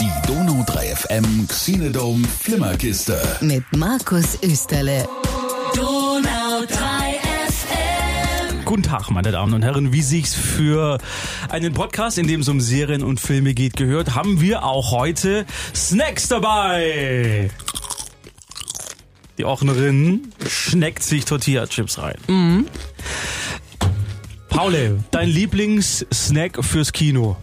Die Donau 3 FM Xenodome Flimmerkiste. Mit Markus Österle. Donau 3 FM. Guten Tag, meine Damen und Herren. Wie sich's für einen Podcast, in dem es um Serien und Filme geht, gehört, haben wir auch heute Snacks dabei. Die Ochnerin schneckt sich Tortilla-Chips rein. Mhm. Paule, dein Lieblingssnack fürs Kino?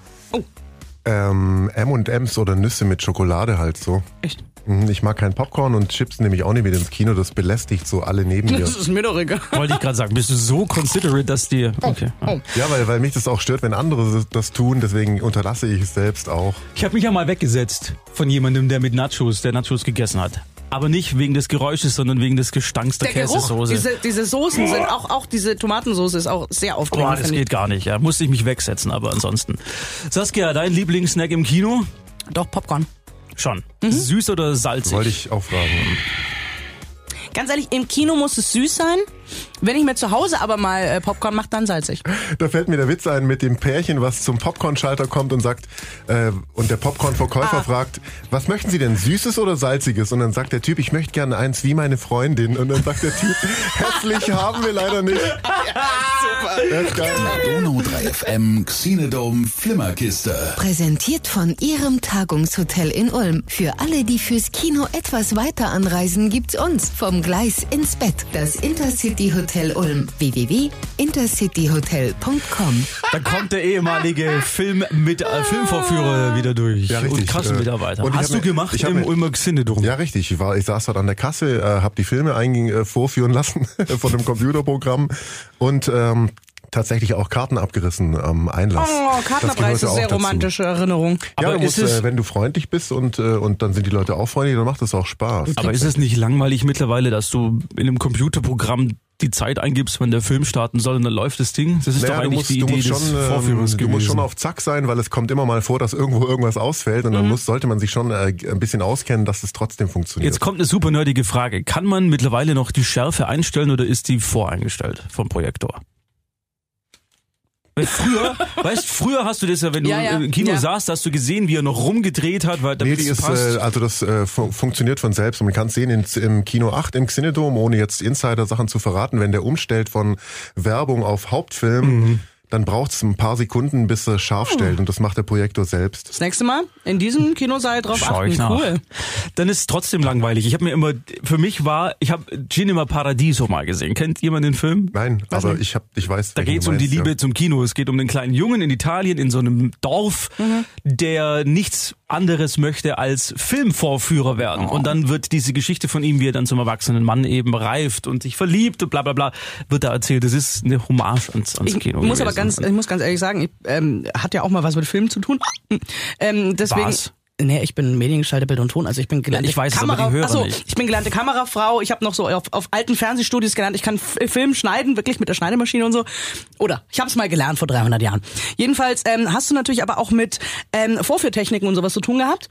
Ähm, M&M's oder Nüsse mit Schokolade halt so. Echt? Mhm, Ich mag keinen Popcorn und Chips nehme ich auch nicht mit ins Kino. Das belästigt so alle neben mir. Das ist mir doch egal. Wollte ich gerade sagen. Bist du so considerate, dass dir... Okay. Ja, weil, weil mich das auch stört, wenn andere das tun. Deswegen unterlasse ich es selbst auch. Ich habe mich ja mal weggesetzt von jemandem, der mit Nachos, der Nachos gegessen hat. Aber nicht wegen des Geräusches, sondern wegen des Gestanks der, Der Käsesoße. diese, diese Soßen sind auch, auch diese Tomatensoße ist auch sehr Boah, aufdringlich. das geht gar nicht. Ja, musste ich mich wegsetzen, aber ansonsten. Saskia, dein Lieblingssnack im Kino? Doch, Popcorn. Schon. Süß oder salzig? Wollte ich auch fragen. Ganz ehrlich, im Kino muss es süß sein. Wenn ich mir zu Hause aber mal äh, Popcorn mache, dann salzig. Da fällt mir der Witz ein mit dem Pärchen, was zum Popcornschalter kommt und sagt, äh, und der Popcornverkäufer Ah. fragt, was möchten Sie denn, Süßes oder Salziges? Und dann sagt der Typ, ich möchte gerne eins wie meine Freundin. Und dann sagt der Typ, hässlich haben wir leider nicht. Das ist geil. Donau 3 FM Xenodome Flimmerkiste. Präsentiert von Ihrem Tagungshotel in Ulm. Für alle, die fürs Kino etwas weiter anreisen, gibt's uns. Vom Gleis ins Bett. Das Intercity Hotel Ulm. www.intercityhotel.com. Da kommt der ehemalige Film mit, äh, Filmvorführer wieder durch. Ja, richtig. Und Kassenmitarbeiter. Äh, und Hast du mir- gemacht ich im mir- Ulmer Xinedom? Ja, richtig. Ich, war, ich saß dort an der Kasse, äh, habe die Filme ein, äh, vorführen lassen von dem Computerprogramm und ähm, tatsächlich auch Karten abgerissen am Einlass. Oh, Das gehörte ist auch sehr dazu. romantische Erinnerung. Ja, Aber du musst, ist es- äh, wenn du freundlich bist und, äh, und dann sind die Leute auch freundlich, dann macht es auch Spaß. Aber ist es nicht langweilig mittlerweile, dass du in einem Computerprogramm die Zeit eingibst, wenn der Film starten soll und dann läuft das Ding? Das ist Naja, doch eigentlich musst, die Idee musst des schon, ähm, Vorführers du gewesen. musst schon auf Zack sein, weil es kommt immer mal vor, dass irgendwo irgendwas ausfällt und dann muss, sollte man sich schon äh, ein bisschen auskennen, dass es trotzdem funktioniert. Jetzt kommt eine super nerdige Frage. Kann man mittlerweile noch die Schärfe einstellen oder ist die voreingestellt vom Projektor? Weil früher, weißt, früher hast du das ja, wenn du Ja, ja, im Kino ja. saßt, hast du gesehen, wie er noch rumgedreht hat, weil Nee, damit es ist, passt. äh, also das äh, fu funktioniert von selbst und man kann es sehen in, im Kino 8 im Xinedom, ohne jetzt Insider-Sachen zu verraten, wenn der umstellt von Werbung auf Hauptfilm, Mhm. Dann braucht es ein paar Sekunden, bis er scharf Oh. stellt und das macht der Projektor selbst. Das nächste Mal in diesem Kinosaal drauf Schau achten. ich nach. Cool. Dann ist es trotzdem langweilig. Ich habe mir immer, für mich war, ich habe Cinema Paradiso mal gesehen. Kennt jemand den Film? Nein, aber ich hab, ich weiß, Da geht es um die Liebe ja. zum Kino. Es geht um den kleinen Jungen in Italien in so einem Dorf, der nichts anderes möchte als Filmvorführer werden. Und dann wird diese Geschichte von ihm, wie er dann zum erwachsenen Mann eben reift und sich verliebt und bla bla bla, wird da erzählt. Das ist eine Hommage ans, ans Ich Kino. muss gewesen. aber ganz, ich muss ganz ehrlich sagen, ich, ähm, hat ja auch mal was mit Filmen zu tun. Ähm, deswegen. Was? Nee, ich bin Mediengestalter Bild und Ton, also ich bin gelernte ich weiß es, aber Kamera. die Hörer Achso, nicht. ich bin gelernte Kamerafrau. Ich habe noch so auf, auf alten Fernsehstudios gelernt. Ich kann F Film schneiden, wirklich mit der Schneidemaschine und so. Oder ich habe es mal gelernt vor 300 Jahren. Jedenfalls ähm, hast du natürlich aber auch mit ähm, Vorführtechniken und sowas zu tun gehabt.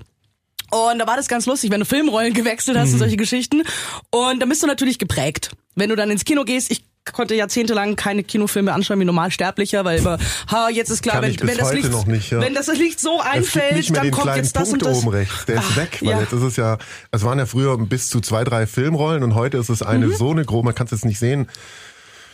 Und da war das ganz lustig, wenn du Filmrollen gewechselt hast und Mhm. solche Geschichten. Und dann bist du natürlich geprägt. Wenn du dann ins Kino gehst, ich konnte jahrzehntelang keine Kinofilme anschauen wie Normalsterblicher, weil immer, ha, jetzt ist klar, wenn, wenn, das Licht, noch nicht, ja. wenn das Licht so einfällt, dann kommt jetzt das Punkt und das. oben rechts. Der ist Ah, weg, weil ja. jetzt ist es ja, es waren ja früher bis zu zwei, drei Filmrollen und heute ist es eine Mhm. so eine grobe, man kann es jetzt nicht sehen,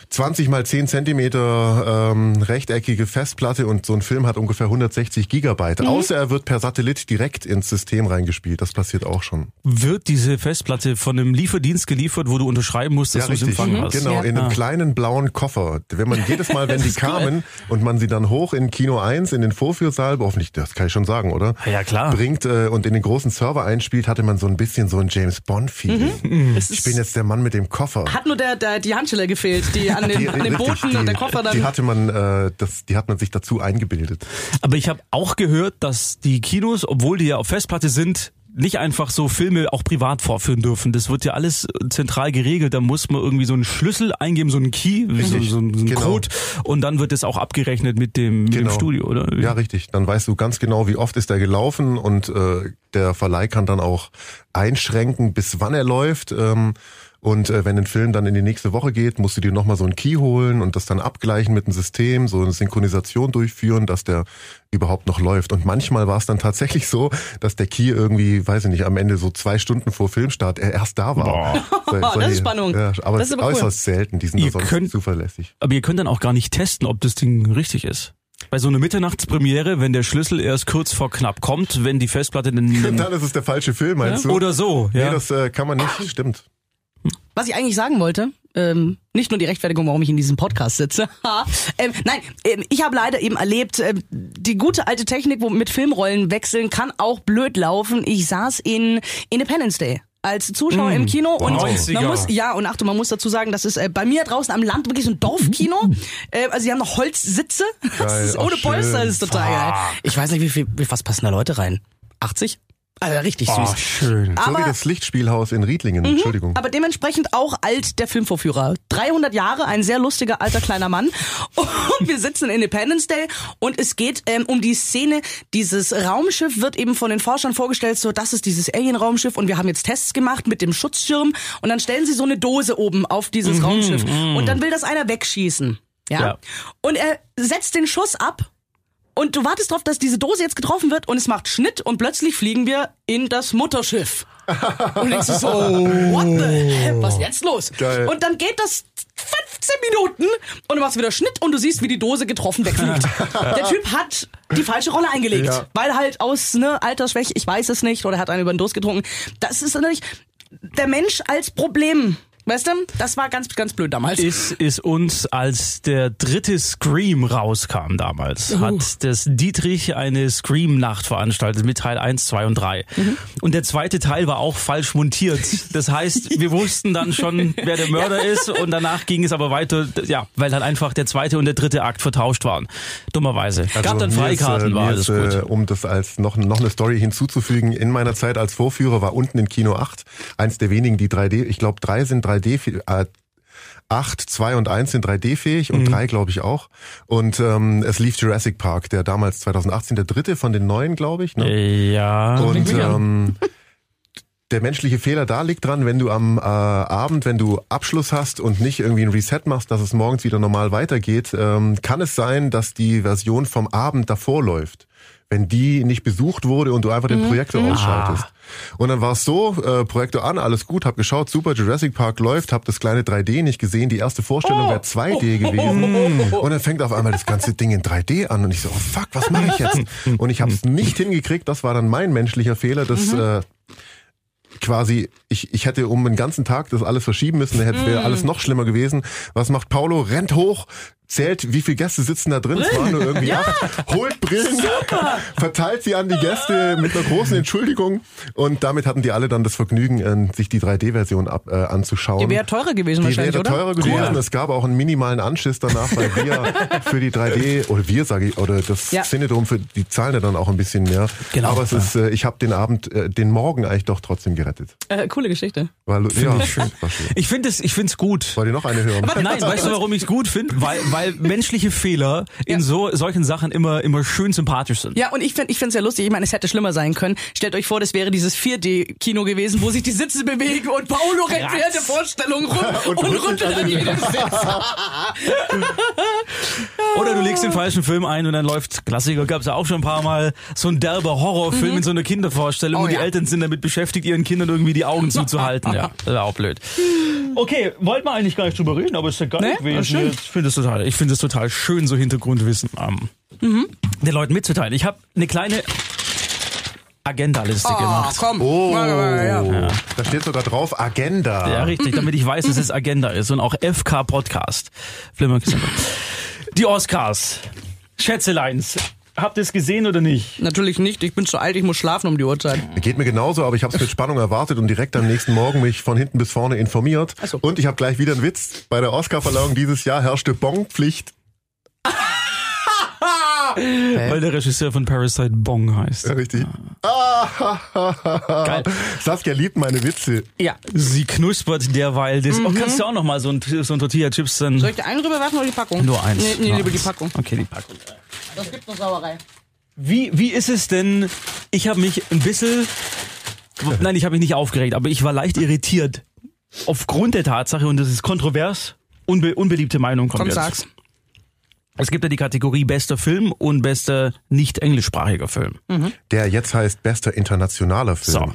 20 mal 10 Zentimeter ähm, rechteckige Festplatte und so ein Film hat ungefähr 160 Gigabyte. Mhm. Außer er wird per Satellit direkt ins System reingespielt. Das passiert auch schon. Wird diese Festplatte von einem Lieferdienst geliefert, wo du unterschreiben musst, dass du es empfangen hast? Genau, Ja. in einem Ah. kleinen blauen Koffer. Wenn man jedes Mal, wenn die kamen und man sie dann hoch in Kino 1, in den Vorführsaal, hoffentlich, das kann ich schon sagen, oder? Ja, klar. Bringt äh, und in den großen Server einspielt, hatte man so ein bisschen so ein James Bond-Feeling. Es Ich ist- bin jetzt der Mann mit dem Koffer. hat nur der, der, die Handschelle gefehlt, die an dem, an dem richtig, Booten die, und der Koffer dann. Die hatte man, äh, das, die hat man sich dazu eingebildet. Aber ich habe auch gehört, dass die Kinos, obwohl die ja auf Festplatte sind, nicht einfach so Filme auch privat vorführen dürfen. Das wird ja alles zentral geregelt. Da muss man irgendwie so einen Schlüssel eingeben, so einen Key, so, so einen genau. Code und dann wird das auch abgerechnet mit dem, mit dem Genau. Studio, oder? Ja, richtig. Dann weißt du ganz genau, wie oft ist er gelaufen und äh, der Verleih kann dann auch einschränken, bis wann er läuft. Ähm, und äh, wenn ein Film dann in die nächste Woche geht, musst du dir nochmal so einen Key holen und das dann abgleichen mit dem System, so eine Synchronisation durchführen, dass der überhaupt noch läuft. Und manchmal war es dann tatsächlich so, dass der Key irgendwie, weiß ich nicht, am Ende so zwei Stunden vor Filmstart er erst da war. So- Das ist Spannung. Ja, aber Das ist aber cool. äußerst selten, die sind Ihr da sonst könnt- zuverlässig. Aber ihr könnt dann auch gar nicht testen, ob das Ding richtig ist. Bei so einer Mitternachtspremiere, wenn der Schlüssel erst kurz vor knapp kommt, wenn die Festplatte den, Und dann ist es der falsche Film, meinst du? oder so, ja. Nee, das äh, kann man nicht, stimmt. Was ich eigentlich sagen wollte, ähm, nicht nur die Rechtfertigung, warum ich in diesem Podcast sitze. ähm, nein, ähm, ich habe leider eben erlebt, ähm, die gute alte Technik, wo mit Filmrollen wechseln, kann auch blöd laufen. Ich saß in Independence Day als Zuschauer im Kino und wow. man 90er. muss ja und Achtung, man muss dazu sagen, das ist äh, bei mir draußen am Land wirklich so ein Dorfkino. Äh, also sie haben noch Holzsitze. Das Geil, ist ohne Polster, das ist total geil. Ich weiß nicht, wie viel, wie was passen da Leute rein? 80? Also richtig süß. Oh, schön. So Aber- wie das Lichtspielhaus in Riedlingen, Entschuldigung. Aber dementsprechend auch alt der Filmvorführer. 300 Jahre, ein sehr lustiger alter kleiner Mann. Und wir sitzen in Independence Day und es geht ähm, um die Szene. Dieses Raumschiff wird eben von den Forschern vorgestellt, so das ist dieses Alien-Raumschiff und wir haben jetzt Tests gemacht mit dem Schutzschirm und dann stellen sie so eine Dose oben auf dieses Raumschiff und dann will das einer wegschießen. Ja? Ja. Und er setzt den Schuss ab und du wartest darauf, dass diese Dose jetzt getroffen wird und es macht Schnitt und plötzlich fliegen wir in das Mutterschiff. Und denkst du so, what the hell, was ist jetzt los? Geil. Und dann geht das 15 Minuten und du machst wieder Schnitt und du siehst, wie die Dose getroffen wegfliegt. Der Typ hat die falsche Rolle eingelegt, Ja. weil halt aus ne, Altersschwäche, ich weiß es nicht, oder er hat einen über den Durst getrunken. Das ist natürlich der Mensch als Problem. Weißt du, das war ganz, ganz blöd damals. ist, ist uns, als der dritte Scream rauskam damals, Uh. hat das Dietrich eine Scream-Nacht veranstaltet mit Teil 1, 2 und 3. Mhm. Und der zweite Teil war auch falsch montiert. Das heißt, wir wussten dann schon, wer der Mörder ist und danach ging es aber weiter, ja, weil halt einfach der zweite und der dritte Akt vertauscht waren. Dummerweise. Gab dann Also ist, Freikarten, äh, war alles ist, äh, gut. Um das als noch, noch eine Story hinzuzufügen, in meiner Zeit als Vorführer war unten in Kino 8 eins der wenigen, die 3D, ich glaube drei sind 3D, äh, 8, 2 und 1 sind 3D-fähig Mhm. und drei glaube ich auch. Und ähm, es lief Jurassic Park, der damals 2018 der dritte von den neuen, glaube ich. Ne? Ja. Und ähm, der menschliche Fehler da liegt dran, wenn du am äh, Abend, wenn du Abschluss hast und nicht irgendwie ein Reset machst, dass es morgens wieder normal weitergeht, ähm, kann es sein, dass die Version vom Abend davor läuft. Wenn die nicht besucht wurde und du einfach den Projektor ausschaltest. Und dann war es so, äh, Projektor an, alles gut, hab geschaut, super, Jurassic Park läuft, hab das kleine 3D nicht gesehen, die erste Vorstellung wäre 2D gewesen. Und dann fängt auf einmal das ganze Ding in 3D an und ich so, oh fuck, was mache ich jetzt? Und ich habe es nicht hingekriegt, das war dann mein menschlicher Fehler, das äh, quasi, ich, ich hätte um den ganzen Tag das alles verschieben müssen, dann hätte wäre alles noch schlimmer gewesen. Was macht Paulo? Rennt hoch, zählt, wie viele Gäste sitzen da drin, es waren nur irgendwie acht, holt Brillen, verteilt sie an die Gäste mit einer großen Entschuldigung und damit hatten die alle dann das Vergnügen, äh, sich die 3D-Version ab, äh, anzuschauen. Die wäre teurer gewesen Die wahrscheinlich, wäre oder? teurer gewesen. Es gab auch einen minimalen Anschiss danach, weil wir für die 3D oder wir sage ich oder das Ja. Cinedom für die zahlen ja dann auch ein bisschen mehr. Genau, Aber es ist, äh, ich habe den Abend, äh, den Morgen eigentlich doch trotzdem gerettet. Äh, coole Geschichte. Lu- ja, war schön. Ich finde es, ich finde es gut. Wollt ihr noch eine hören? Nein, weißt du, warum ich es gut finde? Weil, weil menschliche Fehler in Ja. so solchen Sachen immer, immer schön sympathisch sind. Ja, und ich finde ich finde es ja lustig. Ich meine, es hätte schlimmer sein können. Stellt euch vor, das wäre dieses 4D-Kino gewesen, wo sich die Sitze bewegen und Paolo rennt während der Vorstellung rum und, Und rüttelt an jedem Sitz. Oder du legst den falschen Film ein und dann läuft, Klassiker gab's ja auch schon ein paar Mal, so ein derber Horrorfilm in so einer Kindervorstellung Oh und die ja. Eltern sind damit beschäftigt, ihren Kindern irgendwie die Augen zuzuhalten. Ja, das ist auch blöd. Okay, wollten wir eigentlich gar nicht drüber reden, aber ist ja geil Nee, gewesen. war. Ich finde es total, ich finde es total schön, so Hintergrundwissen ähm, den Leuten mitzuteilen. Ich habe eine kleine Agenda-Liste Oh, gemacht. komm. Oh, Ja. da steht sogar drauf Agenda. Ja, richtig, damit ich weiß, dass es Agenda ist und auch FK Podcast. Die Oscars. Schätzeleins. Habt ihr es gesehen oder nicht? Natürlich nicht. Ich bin zu alt, ich muss schlafen um die Uhrzeit. Geht mir genauso, aber ich habe es mit Spannung erwartet und direkt am nächsten Morgen mich von hinten bis vorne informiert. Ach so. Und ich habe gleich wieder einen Witz. Bei der Oscarverleihung dieses Jahr herrschte Bonpflicht. Weil der Regisseur von Parasite Bong heißt. Ja, richtig. Ah, Geil. Saskia liebt meine Witze. Ja. Sie knuspert derweil das. Oh, kannst du auch noch mal so ein, so ein Tortilla-Chips dann... Soll ich dir einen rüberwerfen oder die Packung? Nur eins. Nee, nee Nur lieber die eins. Packung. Okay, die Packung. Das gibt eine Sauerei. Wie, wie ist es denn? Ich habe mich ein bisschen... Nein, ich habe mich nicht aufgeregt, aber ich war leicht irritiert. Aufgrund der Tatsache, und das ist kontrovers, unbe, unbeliebte Meinung kommt Komm, jetzt. sag's. Es gibt ja die Kategorie bester Film und bester nicht englischsprachiger Film. Der jetzt heißt bester internationaler Film. So.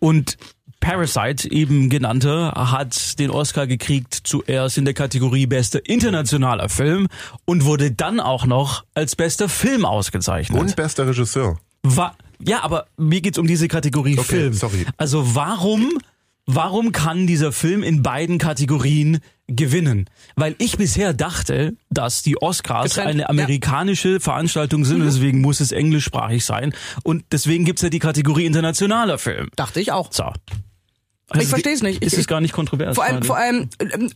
Und Parasite, eben genannter, hat den Oscar gekriegt zuerst in der Kategorie bester internationaler Film und wurde dann auch noch als bester Film ausgezeichnet. Und bester Regisseur. Wa ja, aber mir geht's um diese Kategorie Okay, Film. sorry. Also warum, warum kann dieser Film in beiden Kategorien gewinnen? Weil ich bisher dachte, dass die Oscars Getrennt, eine ja. amerikanische Veranstaltung sind, deswegen muss es englischsprachig sein. Und deswegen gibt's ja die Kategorie internationaler Film. Dachte ich auch. So. Ich versteh's nicht. Ist Ich- es gar nicht kontrovers? Vor allem, gerade? vor allem, ähm,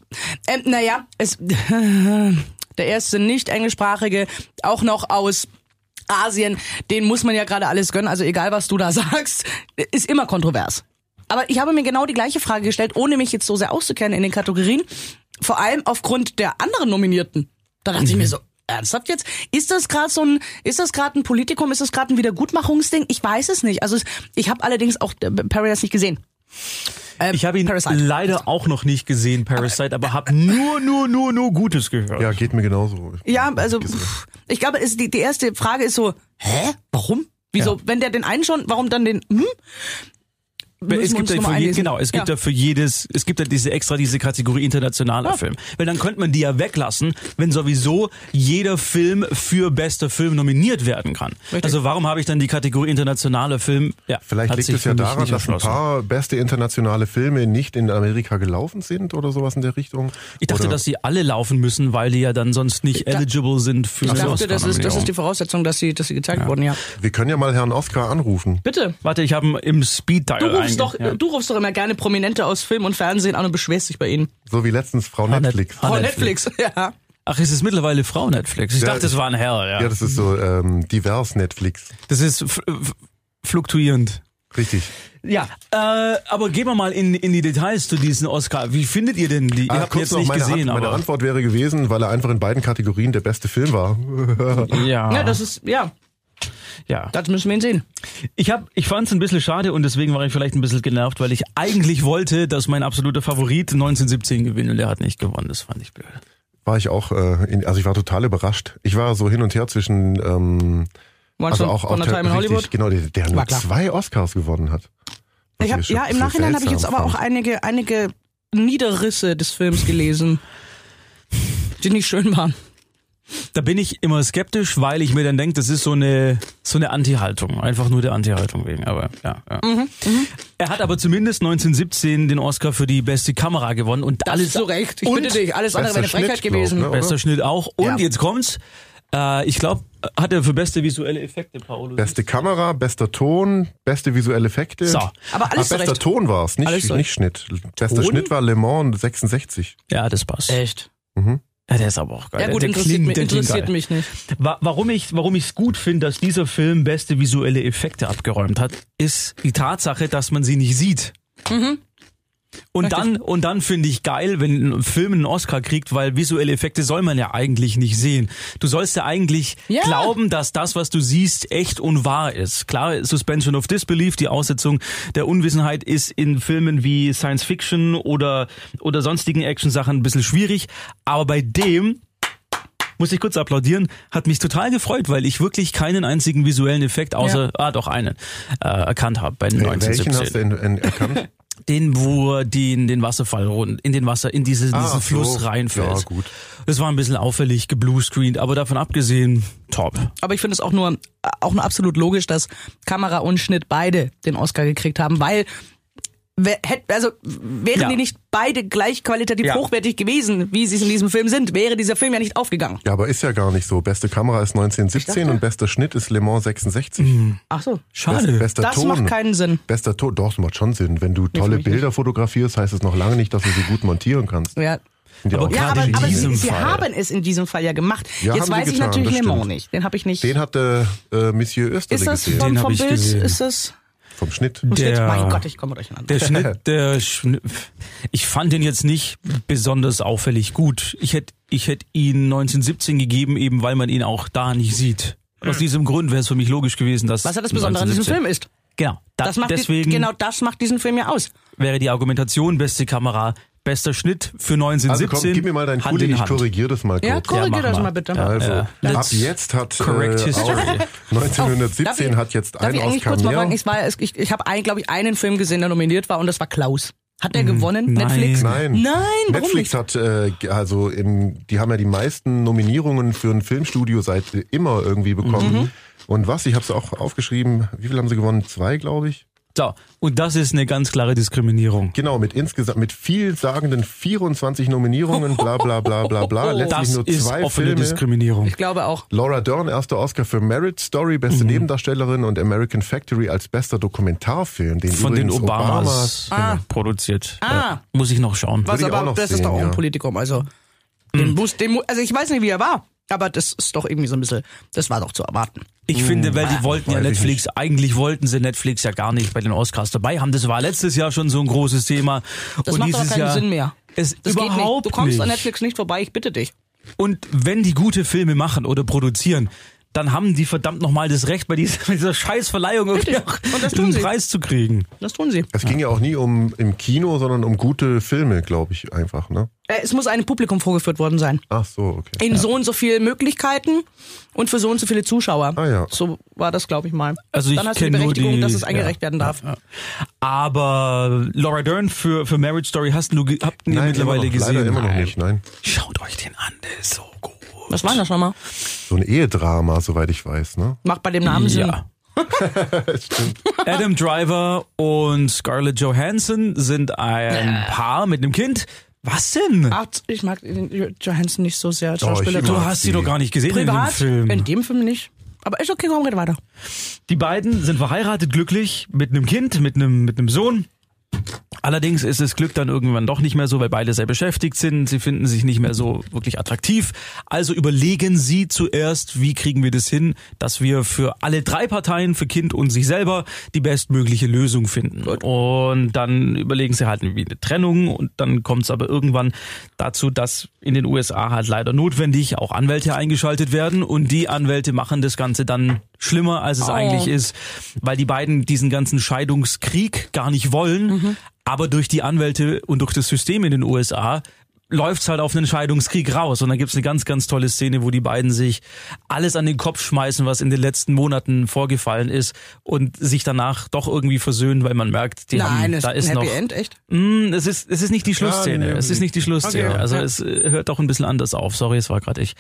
ähm, naja, es, der erste nicht englischsprachige, auch noch aus Asien, den muss man ja gerade alles gönnen. Also egal, was du da sagst, ist immer kontrovers. Aber ich habe mir genau die gleiche Frage gestellt, ohne mich jetzt so sehr auszukennen in den Kategorien. Vor allem aufgrund der anderen Nominierten. Da dachte ich mir so, ernsthaft jetzt? Ist das gerade so ein, ist das gerade ein Politikum? Ist das gerade ein Wiedergutmachungsding? Ich weiß es nicht. Also ich habe allerdings auch äh, Paradise nicht gesehen. Ähm, ich habe ihn Parasite. leider auch noch nicht gesehen, Parasite, aber habe nur, nur, nur, nur Gutes gehört. Ja, geht mir genauso. Ja, also pff, ich glaube, es, die, die erste Frage ist so, hä? Warum? Wieso? Wenn der den einen schon, warum dann den? Hm? Es gibt ja mal für je, genau, es gibt ja. Ja. für jedes, es gibt ja diese extra diese Kategorie internationaler Film. Weil dann könnte man die ja weglassen, wenn sowieso jeder Film für bester Film nominiert werden kann. Richtig. Also warum habe ich dann die Kategorie internationaler Film? Ja, Vielleicht liegt es ja daran, dass ein paar beste internationale Filme nicht in Amerika gelaufen sind oder sowas in der Richtung. Ich dachte, oder dass sie alle laufen müssen, weil die ja dann sonst nicht da- eligible sind für Ich dachte, das ist, das ist die. Voraussetzung, dass sie, dass sie gezeigt wurden, ja. wir können ja mal Herrn Oscar anrufen. Bitte. Warte, ich habe ihn im Speed Dial rufst doch, ja. du rufst doch immer gerne Prominente aus Film und Fernsehen an und beschwerst dich bei ihnen. So wie letztens Frau Net- Netflix. Frau Netflix. Netflix, ja. Ach, es ist mittlerweile Frau Netflix. Ich Ja, dachte, es war ein Herr, ja. Ja, das ist so ähm, divers Netflix. Das ist fluktuierend. Richtig. Ja, äh, aber gehen wir mal in, in die Details zu diesen Oscar. Wie findet ihr denn die? Ihr Ah, habt jetzt noch nicht meine, gesehen, meine aber Antwort wäre gewesen, weil er einfach in beiden Kategorien der beste Film war. ja, Ja, das ist, ja, ja. das müssen wir ihn sehen. Ich hab, ich fand es ein bisschen schade und deswegen war ich vielleicht ein bisschen genervt, weil ich eigentlich wollte, dass mein absoluter Favorit 1917 gewinnt und der hat nicht gewonnen. Das fand ich blöd. War ich auch, äh, in, also ich war total überrascht. Ich war so hin und her zwischen, ähm, also auch, auch von der Time in richtig, Hollywood? genau, der, der nur klar. zwei Oscars gewonnen hat. Ich hab, ja, im Nachhinein habe ich jetzt aber auch einige, einige Niederrisse des Films gelesen, die nicht schön waren. Da bin ich immer skeptisch, weil ich mir dann denke, das ist so eine so eine Anti-Haltung, einfach nur der Anti-Haltung wegen. Aber ja, ja. Mhm, Er hat aber zumindest 1917 den Oscar für die beste Kamera gewonnen und alles zu Recht. Ich bitte dich, alles andere wäre eine Frechheit Schnitt, glaub, gewesen. ne? Bester Schnitt auch. Und Ja. jetzt kommt's. Äh, ich glaube, hat er für beste visuelle Effekte, Paolo. Beste Kamera, bester Ton, beste visuelle Effekte. So. Aber alles ah, zu bester Recht. Ton war es, Alles nicht, nicht Schnitt. Bester Ton? Schnitt war Le Mans 66. Ja, das passt. Echt? Ja, der ist aber auch geil. Ja gut, der interessiert, klingt, mich, der interessiert mich nicht. Wa- Warum ich warum ich es gut finde, dass dieser Film beste visuelle Effekte abgeräumt hat, ist die Tatsache, dass man sie nicht sieht. Und dann und dann finde ich geil, wenn ein Film einen Oscar kriegt, weil visuelle Effekte soll man ja eigentlich nicht sehen. Du sollst ja eigentlich Ja. glauben, dass das, was du siehst, echt und wahr ist. Klar, Suspension of Disbelief, die Aussetzung der Unwissenheit ist in Filmen wie Science Fiction oder oder sonstigen Action-Sachen ein bisschen schwierig, aber bei dem muss ich kurz applaudieren, hat mich total gefreut, weil ich wirklich keinen einzigen visuellen Effekt außer, ah doch einen, äh, erkannt habe bei den Wel- Welchen hast du 1917. in, in, erkannt? Den, wo den, den Wasserfall rund, in den Wasser, in diese, Ah, diesen so. Fluss reinfällt. Ja, gut. Das war ein bisschen auffällig, gebluescreened, aber davon abgesehen, top. Aber ich finde es auch nur, auch nur absolut logisch, dass Kamera und Schnitt beide den Oscar gekriegt haben, weil also wären Ja. die nicht beide gleich qualitativ Ja. hochwertig gewesen, wie sie es in diesem Film sind, wäre dieser Film ja nicht aufgegangen. Ja, aber ist ja gar nicht so. Beste Kamera ist 1917 und bester Schnitt ist Le Mans 66. Ach so. Schade. Best, bester Das Ton. macht keinen Sinn. Bester Ton, doch, das macht schon Sinn. Wenn du tolle mich Bilder fotografierst, heißt es noch lange nicht, dass du sie gut montieren kannst. Ja. Ja Aber Ja, aber, aber sie, sie haben es in diesem Fall ja gemacht. Ja, Jetzt weiß ich getan, natürlich das Le Mans nicht. Den habe ich nicht. Den hatte äh, Monsieur Österle ist das gesehen. hab vom ich Bild? gesehen. Ist das Vom Schnitt. Der- Mein Gott, ich komme durcheinander. Der Schnitt, der Schnitt, ich fand den jetzt nicht besonders auffällig gut. Ich hätte, ich hätte ihn 1917 gegeben, eben weil man ihn auch da nicht sieht. Aus diesem Grund wäre es für mich logisch gewesen, dass Was ja das Besondere an diesem 1917 Film ist. Genau. Da, Das macht deswegen die, genau das macht diesen Film ja aus. wäre die Argumentation beste Kamera Bester Schnitt für Also 1917. komm, gib mir mal deinen Kuli, ich korrigiere das mal kurz. Ja, korrigier mach das mal. mal bitte. Also, Ja. ab jetzt hat äh, history. auch 1917 Darf ich- hat jetzt Darf ein ich eigentlich Oscar kurz mal mehr. fragen, ich, war, ich, ich habe, glaube ich, einen Film gesehen, der nominiert war und das war Klaus. Hat der gewonnen? nein. Netflix? Nein. Nein, warum Netflix nicht? hat, äh, also im, die haben ja die meisten Nominierungen für ein Filmstudio seit immer irgendwie bekommen. Mhm. Und was? Ich habe es auch aufgeschrieben. Wie viel haben sie gewonnen? Zwei, glaube ich. So, und das ist eine ganz klare Diskriminierung. Genau, mit insgesamt mit vielsagenden 24 Nominierungen, bla bla bla bla bla. Letztlich Das nur ist zwei offene Filme. Diskriminierung. Ich glaube auch. Laura Dern, erster Oscar für Marriage Story, beste Nebendarstellerin und American Factory als bester Dokumentarfilm, den Von den übrigens Obamas Ah. produziert. Ah. Ja, muss ich noch schauen. Was aber, noch das ist sehen, doch auch ja. ein Politikum. Also, den muss, den, mu- also ich weiß nicht, wie er war, aber das ist doch irgendwie so ein bisschen, das war doch zu erwarten. Ich finde, weil die wollten ja Netflix, eigentlich wollten sie Netflix ja gar nicht bei den Oscars dabei haben. Das war letztes Jahr schon so ein großes Thema. Das und macht aber keinen Jahr Sinn mehr. Es Das geht überhaupt nicht. Du kommst nicht. an Netflix nicht vorbei, ich bitte dich. Und wenn die gute Filme machen oder produzieren, dann haben die verdammt nochmal das Recht, bei dieser, bei dieser Scheißverleihung irgendwie auch Und das tun einen sie. Preis zu kriegen. Das tun sie. Es ging ja auch nie um im Kino, sondern um gute Filme, glaube ich, einfach, ne? Äh, es muss einem Publikum vorgeführt worden sein. Ach so, okay. In so und so viele Möglichkeiten und für so und so viele Zuschauer. Ah, ja. So war das, glaube ich mal. Also ich Dann hast du die Berechtigung, die- dass es eingereicht ja, werden darf. Aber Laura Dern für, für Marriage Story hast du, habt ihr Nein, mittlerweile immer noch, gesehen? Leider immer noch nicht, nein. Schaut euch den an, der ist so gut. Was war das nochmal? So ein Ehedrama, soweit ich weiß, ne? Macht bei dem Namen Sinn. Ja. Adam Driver und Scarlett Johansson sind ein Paar mit einem Kind. Was denn? Ach, ich mag den Johansson nicht so sehr als Oh, ich Schauspieler. mag du hast sie doch gar nicht gesehen Privat, in dem Film. in dem Film nicht. Aber ist okay, komm, red weiter. Die beiden sind verheiratet, glücklich, mit einem Kind, mit einem, mit einem Sohn. Allerdings ist das Glück dann irgendwann doch nicht mehr so, weil beide sehr beschäftigt sind. Sie finden sich nicht mehr so wirklich attraktiv. Also überlegen sie zuerst, wie kriegen wir das hin, dass wir für alle drei Parteien, für Kind und sich selber, die bestmögliche Lösung finden. Und dann überlegen sie halt wie eine Trennung und dann kommt es aber irgendwann dazu, dass in den USA halt leider notwendig auch Anwälte eingeschaltet werden und die Anwälte machen das Ganze dann schlimmer, als es Oh. eigentlich ist, weil die beiden diesen ganzen Scheidungskrieg gar nicht wollen, aber durch die Anwälte und durch das System in den USA läuft's halt auf einen Scheidungskrieg raus. Und dann gibt's eine ganz, ganz tolle Szene, wo die beiden sich alles an den Kopf schmeißen, was in den letzten Monaten vorgefallen ist und sich danach doch irgendwie versöhnen, weil man merkt, die haben, Nein, ist da ein ist Happy noch, End, echt? Mm, es ist, es ist nicht die Schlussszene. nee, es ist nicht die Schlussszene. Okay, also ja. es äh, hört doch ein bisschen anders auf. Sorry, es war gerade ich.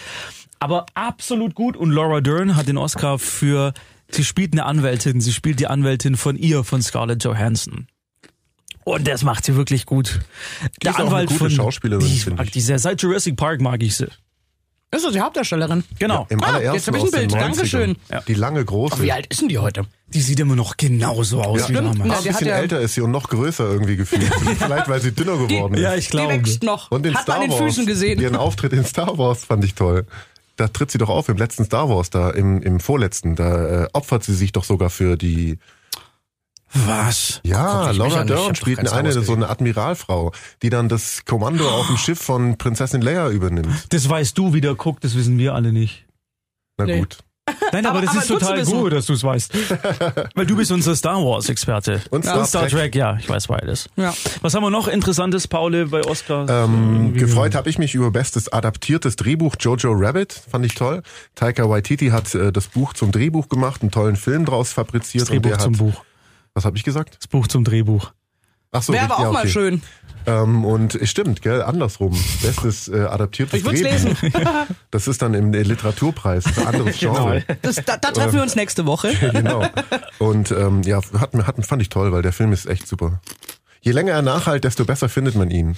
Aber absolut gut. Und Laura Dern hat den Oscar für, sie spielt eine Anwältin. Sie spielt die Anwältin von ihr, von Scarlett Johansson. Und das macht sie wirklich gut. Die ist auch eine gute Schauspielerin, die, finde mag ich. die sehr. Seit Jurassic Park mag ich sie. Ist das die Hauptdarstellerin? Genau. Im Ah, allerersten jetzt hab ich ein den Bild. 90ern. Dankeschön. Die lange große. Wie alt ist denn die heute? Die sieht immer noch genauso aus Ja, wie stimmt. damals. Ja, ein die hat bisschen ja- älter ist sie und noch größer irgendwie gefühlt. Vielleicht, weil sie dünner geworden ist. Ja, ich Die glaube. wächst noch. Und in Hat Star man an den Wars, Füßen gesehen. ihren Auftritt in Star Wars fand ich toll. Da tritt sie doch auf im letzten Star Wars, da im, im vorletzten. Da äh, opfert sie sich doch sogar für die. Was? Ja, guck Laura Dern spielt eine Wars so eine Admiralfrau, die dann das Kommando auf dem Schiff von Prinzessin Leia übernimmt. Das weißt du, wie der guckt, das wissen wir alle nicht. Na Nee. gut. Nein, aber, Aber- das aber ist total gut, dass du es weißt. Weil du bist unser Star Wars Experte. Und Star Star Trek. Trek, ja, ich weiß beides. Ja. Was haben wir noch Interessantes, Paul, bei Oscars? Ähm, gefreut habe ich mich über bestes adaptiertes Drehbuch Jojo Rabbit, fand ich toll. Taika Waititi hat äh, das Buch zum Drehbuch gemacht, einen tollen Film draus fabriziert Das Drehbuch und der zum hat Buch. Was habe ich gesagt? Das Buch zum Drehbuch. Ach so, Wäre aber auch ja, mal okay. schön. Ähm, und es stimmt, gell, andersrum. Bestes äh, adaptiertes Ich würd's Drehbuch. lesen. Das ist dann im äh, Literaturpreis, ein anderes Genre. Das, da, da treffen wir uns nächste Woche. genau. Und ähm, ja, hat, mir- hat, fand ich toll, weil der Film ist echt super. Je länger er nachhalt, desto besser findet man ihn.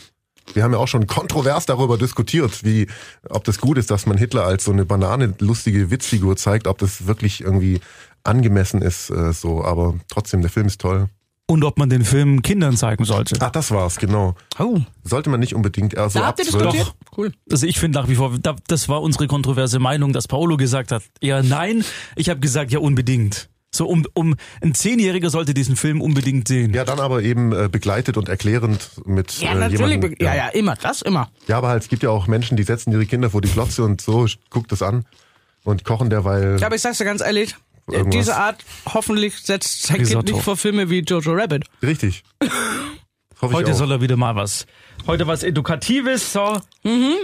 Wir haben ja auch schon kontrovers darüber diskutiert, wie, ob das gut ist, dass man Hitler als so eine banane lustige Witzfigur zeigt, ob das wirklich irgendwie angemessen ist, äh, so. Aber trotzdem, der Film ist toll. Und ob man den Film Kindern zeigen sollte. Ach, das war's, genau. Oh, Sollte man nicht unbedingt eher so da ab habt ihr 12. diskutiert? Cool. Also ich finde nach wie vor, da- das war unsere kontroverse Meinung, dass Paolo gesagt hat, eher nein. Ich habe gesagt, ja unbedingt. So um, um ein Zehnjähriger sollte diesen Film unbedingt sehen. Ja, dann aber eben äh, begleitet und erklärend mit Ja, äh, natürlich. jemandem. ja, ja, immer. Das immer. Ja, aber halt, es gibt ja auch Menschen, die setzen ihre Kinder vor die Glotze und so, guckt das an und kochen derweil. Ja, aber ich sag's dir ganz ehrlich, Irgendwas. diese Art hoffentlich setzt sein Kind Risotto. nicht vor Filme wie Jojo Rabbit. Richtig. Heute soll er wieder mal was. Heute was Edukatives. So,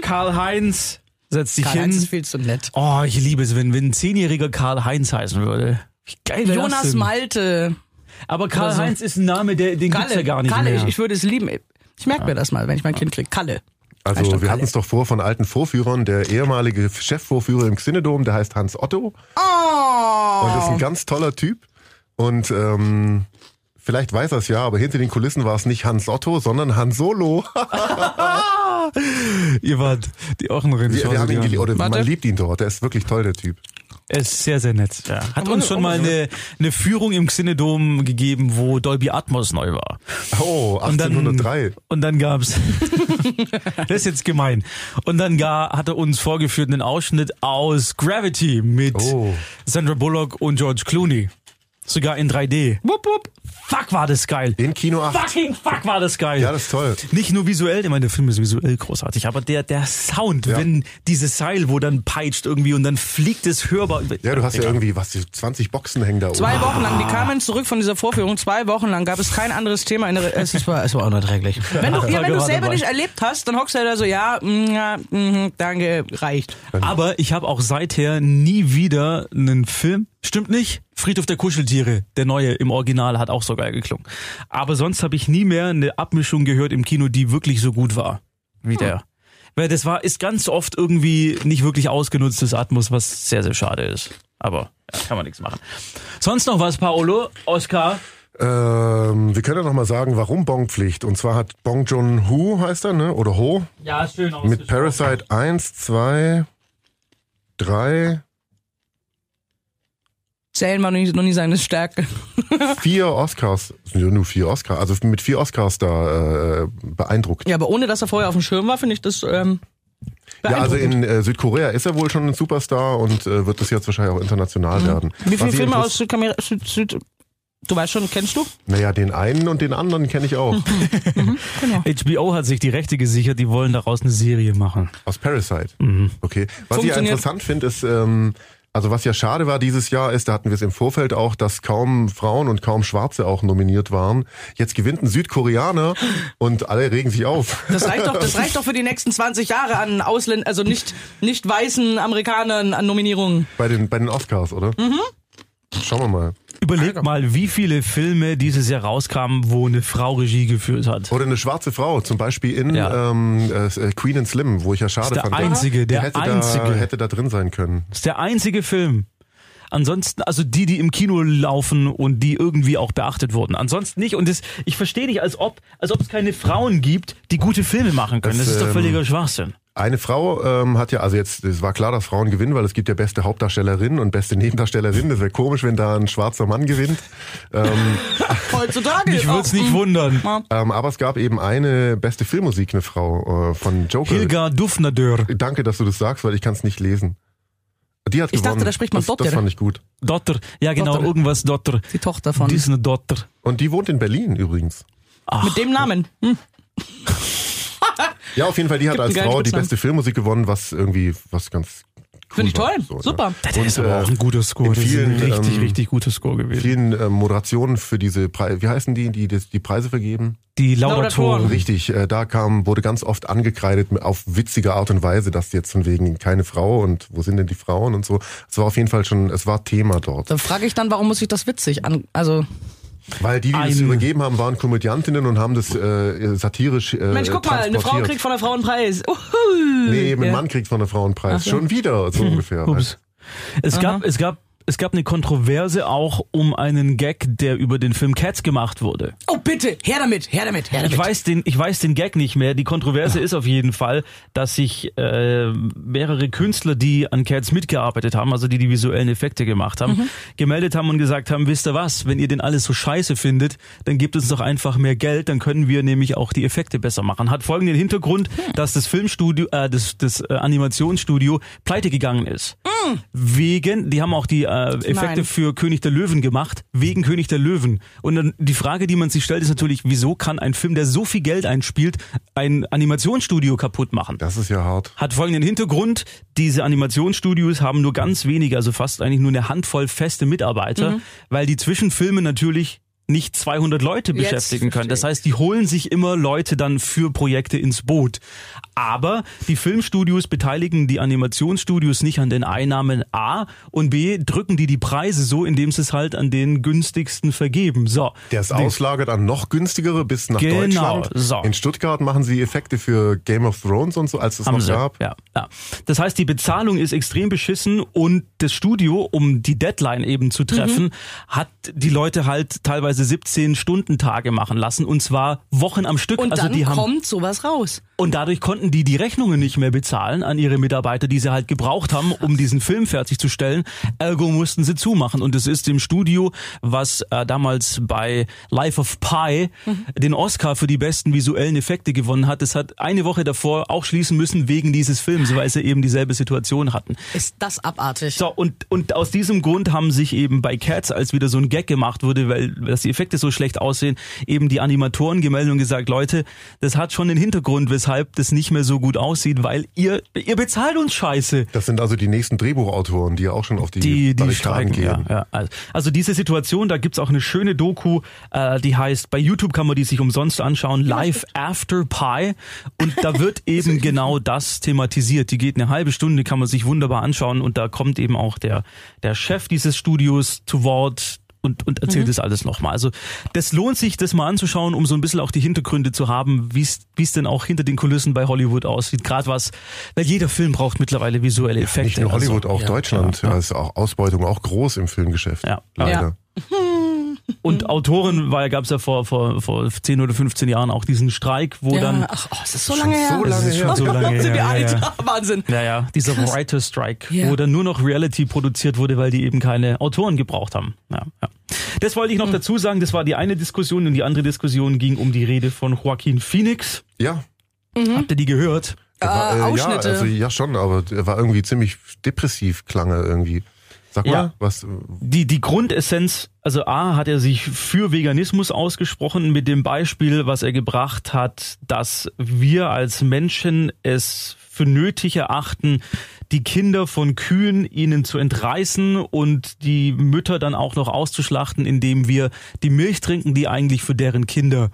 Karl-Heinz, setz dich Mhm. Karl-Heinz hin. ist viel zu nett. Oh, ich liebe es, wenn, wenn ein zehnjähriger Karl-Heinz heißen würde. Wie geil wäre das Jonas? Malte. Aber Karl-Heinz ist ein Name, der, den gibt's ja gar nicht Kalle, mehr. ich, ich würde es lieben. Ich merke mir das mal, wenn ich mein Kind kriege. Kalle. Also wir hatten es doch vor von alten Vorführern. Der ehemalige Chefvorführer im Xinedom, der heißt Hans Otto. Oh. Und ist ein ganz toller Typ. Und ähm, vielleicht weiß er es ja, aber hinter den Kulissen war es nicht Hans Otto, sondern Han Solo. Ihr wart die Ochsenrin. Wir, wir haben ihn geliebt, man liebt ihn dort. Der ist wirklich toll, der Typ. Er ist sehr, sehr nett. Ja. Hat uns schon mal eine, eine Führung im Xinedom gegeben, wo Dolby Atmos neu war. Oh, Und dann- 1803. Und dann gab's, das ist jetzt gemein. Und dann gar, hat er uns vorgeführt einen Ausschnitt aus Gravity mit Oh. Sandra Bullock und George Clooney. Sogar in 3D. Wupp, wupp. Fuck war das geil. In Kino 8. Fucking fuck war das geil. Ja, das ist toll. Nicht nur visuell, ich meine, der Film ist visuell großartig, aber der, der Sound, Ja. wenn dieses Seil, wo dann peitscht irgendwie und dann fliegt es hörbar. Ja, du hast ja irgendwie, was, 20 Boxen hängen da oben. Zwei Wochen lang, die kamen zurück von dieser Vorführung, zwei Wochen lang gab es kein anderes Thema in der, es, es war, es war unerträglich. Wenn du, ja, wenn du es selber nicht erlebt hast, dann hockst du da so, ja, ja, mm, danke, reicht. Aber ich habe auch seither nie wieder einen Film. Stimmt nicht? Friedhof der Kuscheltiere, der neue im Original, hat auch so geil geklungen. Aber sonst habe ich nie mehr eine Abmischung gehört im Kino, die wirklich so gut war wie der. Weil das war, ist ganz oft irgendwie nicht wirklich ausgenutztes Atmos, was sehr, sehr schade ist. Aber ja, kann man nichts machen. Sonst noch was, Paolo? Oscar? Ähm, wir können ja noch mal sagen, warum Bong-Pflicht. Und zwar hat Bong Joon-ho, heißt er, ne? Oder Ho, Ja, schön mit Parasite 1, 2, 3, Zählen war noch nie, noch nie seine Stärke. vier Oscars, ja nur vier Oscars, also mit vier Oscars da äh, beeindruckt. Ja, aber ohne dass er vorher auf dem Schirm war, finde ich das ähm, Ja, also in äh, Südkorea ist er wohl schon ein Superstar und äh, wird das jetzt wahrscheinlich auch international werden. Wie viele Filme aus Südkamera, Süd, Süd, du weißt schon, kennst du? Naja, den einen und den anderen kenne ich auch. HBO hat sich die Rechte gesichert, die wollen daraus eine Serie machen. Aus Parasite. Mhm. Okay. Was ich ja interessant finde, ist, ähm, also was ja schade war dieses Jahr ist, da hatten wir es im Vorfeld auch, dass kaum Frauen und kaum Schwarze auch nominiert waren. Jetzt gewinnt ein Südkoreaner und alle regen sich auf. Das reicht doch, das reicht doch für die nächsten 20 Jahre an Ausländern, also nicht, nicht weißen Amerikanern an Nominierungen. Bei den, bei den Oscars, oder? Mhm. Schauen wir mal. Überleg mal, wie viele Filme dieses Jahr rauskamen, wo eine Frau Regie geführt hat. Oder eine schwarze Frau, zum Beispiel in Ja. ähm, äh, Queen and Slim, wo ich ja schade der fand. einzige, der hätte einzige. Da, hätte da drin sein können. Das ist der einzige Film. Ansonsten, also die, die im Kino laufen und die irgendwie auch beachtet wurden. Ansonsten nicht. Und das, ich verstehe nicht, als ob, als ob es keine Frauen gibt, die gute Filme machen können. Das, Das, ist doch ähm, völliger Schwachsinn. Eine Frau ähm, hat ja, also jetzt, es war klar, dass Frauen gewinnen, weil es gibt ja beste Hauptdarstellerin und beste Nebendarstellerin. Das wäre komisch, wenn da ein schwarzer Mann gewinnt. Ähm, Heutzutage. Mich würde es nicht Oh, wundern. ähm, aber es gab eben eine beste Filmmusik, eine Frau äh, von Joker. Hilga Dufnadör. Danke, dass du das sagst, weil ich kann es nicht lesen. Die hat Ich dachte, gewonnen. da spricht man das, das Dotter. fand ich gut. Dotter. Ja, genau, Dotter. irgendwas Dotter. Die Tochter von. Die ist eine Dotter. Und die wohnt in Berlin übrigens. mit dem Namen. Hm. Ja, auf jeden Fall, die hat als Frau die beste Filmmusik gewonnen, was irgendwie, was ganz cool Finde ich war. toll. So, ne? Super. Das Und, ist aber äh, auch ein guter Score. in Das ist ein vielen, richtig, ähm, richtig guter Score gewesen. Vielen äh, Moderationen für diese Preise, wie heißen die, die das- die Preise vergeben? Die Laudatoren. Richtig, äh, da kam, wurde ganz oft angekreidet auf witzige Art und Weise, dass jetzt von wegen keine Frau und wo sind denn die Frauen und so. Es war auf jeden Fall schon, es war Thema dort. Da frage ich dann, warum muss ich das witzig an, also, Weil die, die das Ein- übergeben haben, waren Komödiantinnen und haben das äh, satirisch äh, Mensch, guck mal, eine Frau kriegt von der Frau einen Preis. Uhu. Nee, ein Ja. Mann kriegt von der Frau einen Preis. Ach so. Schon wieder, so ungefähr. Ups. Es gab, es gab, es gab eine Kontroverse auch um einen Gag, der über den Film Cats gemacht wurde. Oh, bitte, her damit, her damit, her damit. Ich weiß den, ich weiß den Gag nicht mehr. Die Kontroverse ist auf jeden Fall, dass sich äh, mehrere Künstler, die an Cats mitgearbeitet haben, also die die visuellen Effekte gemacht haben, gemeldet haben und gesagt haben: Wisst ihr was? Wenn ihr den alles so scheiße findet, dann gebt uns doch einfach mehr Geld, dann können wir nämlich auch die Effekte besser machen. Hat folgenden Hintergrund, dass das Filmstudio, äh, das, das äh, Animationsstudio pleite gegangen ist. Wegen, die haben auch die äh, Effekte Nein. für König der Löwen gemacht, wegen König der Löwen. Und dann die Frage, die man sich stellt, ist natürlich, wieso kann ein Film, der so viel Geld einspielt, ein Animationsstudio kaputt machen? Das ist ja hart. Hat folgenden Hintergrund, diese Animationsstudios haben nur ganz wenige, also fast eigentlich nur eine Handvoll feste Mitarbeiter, weil die zwischen Filmen natürlich nicht 200 Leute Jetzt beschäftigen können. Das heißt, die holen sich immer Leute dann für Projekte ins Boot. Aber die Filmstudios beteiligen die Animationsstudios nicht an den Einnahmen A und B drücken die die Preise so, indem sie es halt an den günstigsten vergeben. So. Der ist auslagert an noch günstigere bis nach Genau, Deutschland. so. In Stuttgart machen sie Effekte für Game of Thrones und so, als es Haben noch sie. gab. Ja, ja. Das heißt, die Bezahlung ist extrem beschissen und das Studio, um die Deadline eben zu treffen, Mhm. hat die Leute halt teilweise 17 Stunden Tage machen lassen und zwar Wochen am Stück. Und also dann die haben kommt sowas raus. und dadurch konnten die die Rechnungen nicht mehr bezahlen an ihre Mitarbeiter, die sie halt gebraucht haben, um diesen Film fertigzustellen. Ergo mussten sie zumachen. Und es ist im Studio, was äh, damals bei Life of Pi den Oscar für die besten visuellen Effekte gewonnen hat. Das hat eine Woche davor auch schließen müssen wegen dieses Films, weil sie eben dieselbe Situation hatten. Ist das abartig. So, und, und aus diesem Grund haben sich eben bei Cats, als wieder so ein Gag gemacht wurde, weil dass die Effekte so schlecht aussehen, eben die Animatoren gemeldet und gesagt, Leute, das hat schon den Hintergrund, weshalb das nicht mehr so gut aussieht, weil ihr, ihr bezahlt uns Scheiße. Das sind also die nächsten Drehbuchautoren, die ja auch schon auf die, Die, die streiken, ja, gehen. ja. Also- Also diese Situation, da gibt's auch eine schöne Doku, äh, die heißt, bei YouTube kann man die sich umsonst anschauen, Live After Pie. Und da wird eben genau das thematisiert. Die geht eine halbe Stunde, kann man sich wunderbar anschauen und da kommt eben auch der, der Chef dieses Studios zu Wort, und, und erzählt das alles nochmal. Also das lohnt sich, das mal anzuschauen, um so ein bisschen auch die Hintergründe zu haben, wie es wie es denn auch hinter den Kulissen bei Hollywood aussieht. Gerade was, weil jeder Film braucht mittlerweile visuelle Effekte. Nicht in Hollywood, also, auch Deutschland. Ja, ist auch Ausbeutung auch groß im Filmgeschäft. Ja. Leider. Und Autoren war ja gab's ja vor vor vor 10 oder 15 Jahren auch diesen Streik, wo ja, dann ach, oh, es ist so lange her. so lange Das ist schon her. so lange Sind wir her, alt? ja, ja. Wahnsinn. ja, ja, dieser Writer Strike, Ja. wo dann nur noch Reality produziert wurde, weil die eben keine Autoren gebraucht haben. Ja, ja. Das wollte ich noch dazu sagen, das war die eine Diskussion und die andere Diskussion ging um die Rede von Joaquin Phoenix. Ja. Habt ihr die gehört? Er war, Äh, ja, Ausschnitte. also ja schon, aber er war irgendwie ziemlich depressiv, klang er irgendwie. Sag mal, Ja. was? Die, die Grundessenz, also A, hat er sich für Veganismus ausgesprochen mit dem Beispiel, was er gebracht hat, dass wir als Menschen es für nötig erachten, die Kinder von Kühen ihnen zu entreißen und die Mütter dann auch noch auszuschlachten, indem wir die Milch trinken, die eigentlich für deren Kinder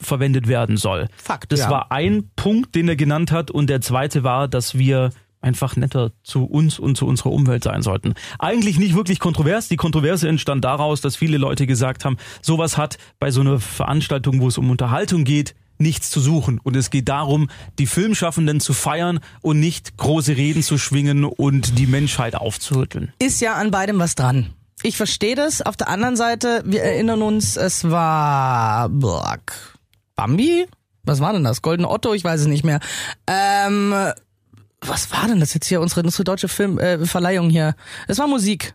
verwendet werden soll. Fakt, Das ja. war ein Punkt, den er genannt hat und der zweite war, dass wir einfach netter zu uns und zu unserer Umwelt sein sollten. Eigentlich nicht wirklich kontrovers. Die Kontroverse entstand daraus, dass viele Leute gesagt haben, sowas hat bei so einer Veranstaltung, wo es um Unterhaltung geht, nichts zu suchen. Und es geht darum, die Filmschaffenden zu feiern und nicht große Reden zu schwingen und die Menschheit aufzurütteln. Ist ja an beidem was dran. Ich verstehe das. Auf der anderen Seite, wir erinnern uns, es war Black Bambi? Was war denn das? Golden Otto? Ich weiß es nicht mehr. Ähm, was war denn das jetzt hier? Unsere, unsere deutsche Film, äh, hier. Es war Musik.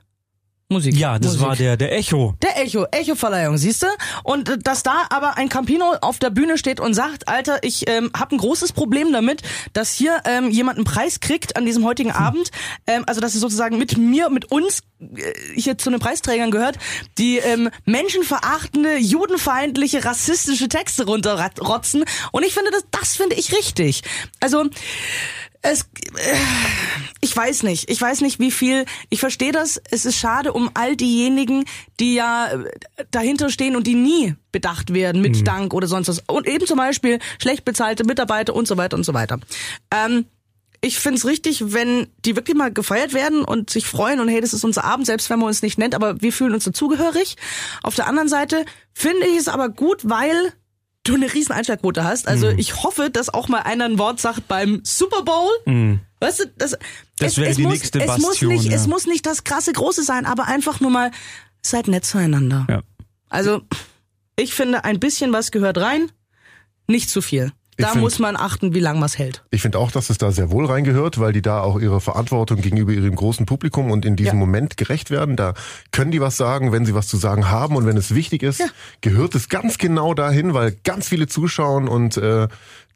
Musik. Ja, das Musik. war der, der Echo. Der Echo, Echo-Verleihung, siehste? Und äh, dass da aber ein Campino auf der Bühne steht und sagt, Alter, ich ähm, habe ein großes Problem damit, dass hier ähm, jemand einen Preis kriegt an diesem heutigen Abend, ähm, also dass es sozusagen mit mir, mit uns äh, hier zu den Preisträgern gehört, die ähm, menschenverachtende, judenfeindliche, rassistische Texte runterrotzen. Und ich finde, das, das finde ich richtig. Also es, äh, ich weiß nicht, ich weiß nicht, wie viel, ich verstehe das, es ist schade um all diejenigen, die ja äh, dahinter stehen und die nie bedacht werden mit Dank oder sonst was. Und eben zum Beispiel schlecht bezahlte Mitarbeiter und so weiter und so weiter. Ähm, ich find's richtig, wenn die wirklich mal gefeiert werden und sich freuen und hey, das ist unser Abend, selbst wenn man uns nicht nennt, aber wir fühlen uns dazugehörig. Auf der anderen Seite finde ich es aber gut, weil du eine riesen Einschlagquote hast. Also Mhm. ich hoffe, dass auch mal einer ein Wort sagt beim Super Bowl. Weißt du, das, Mhm. Das wäre die muss, nächste es muss Bastion, nicht, ja. es muss nicht das krasse Große sein, aber einfach nur mal seid nett zueinander. Ja. Also ich finde, ein bisschen was gehört rein, nicht zu viel. Da find- muss man achten, wie lang was hält. Ich finde auch, dass es da sehr wohl reingehört, weil die da auch ihrer Verantwortung gegenüber ihrem großen Publikum und in diesem Ja. Moment gerecht werden. Da können die was sagen, wenn sie was zu sagen haben und wenn es wichtig ist, gehört es ganz genau dahin, weil ganz viele zuschauen und äh,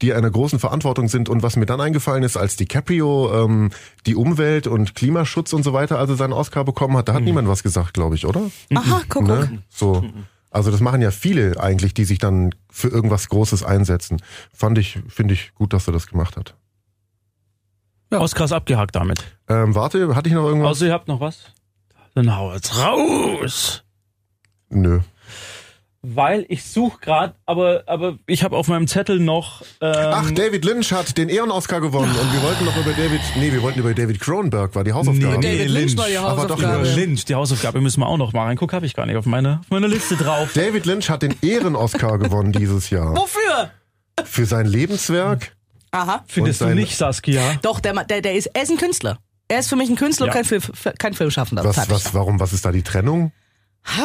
die einer großen Verantwortung sind. Und was mir dann eingefallen ist, als DiCaprio ähm, die Umwelt und Klimaschutz und so weiter, also seinen Oscar bekommen hat, da hat niemand was gesagt, glaube ich, oder? Aha, guck, guck. Ne? So. Also das machen ja viele eigentlich, die sich dann für irgendwas Großes einsetzen. Fand ich, finde ich gut, dass er das gemacht hat. Oscars abgehakt damit. Ähm, warte, hatte ich noch irgendwas? Außer ihr habt noch was? Dann hau jetzt raus. Nö. Weil ich suche gerade, aber aber ich habe auf meinem Zettel noch ähm, Ach, David Lynch hat den Ehren-Oscar gewonnen und wir wollten noch über David, nee, wir wollten über David Cronenberg, war die Hausaufgabe. Nee, David Lynch war die Aber doch Hausaufgabe. über Lynch, die Hausaufgabe müssen wir auch noch mal reingucken, habe ich gar nicht auf meiner auf meiner Liste drauf. David Lynch hat den Ehren-Oscar gewonnen dieses Jahr. Wofür? Für sein Lebenswerk. Aha. Findest du nicht, Saskia? Doch, der, der, der ist, er ist ein Künstler. Er ist für mich ein Künstler Ja. und kein, Film, kein Filmschaffender. Was, was, warum, was ist da die Trennung? Ha,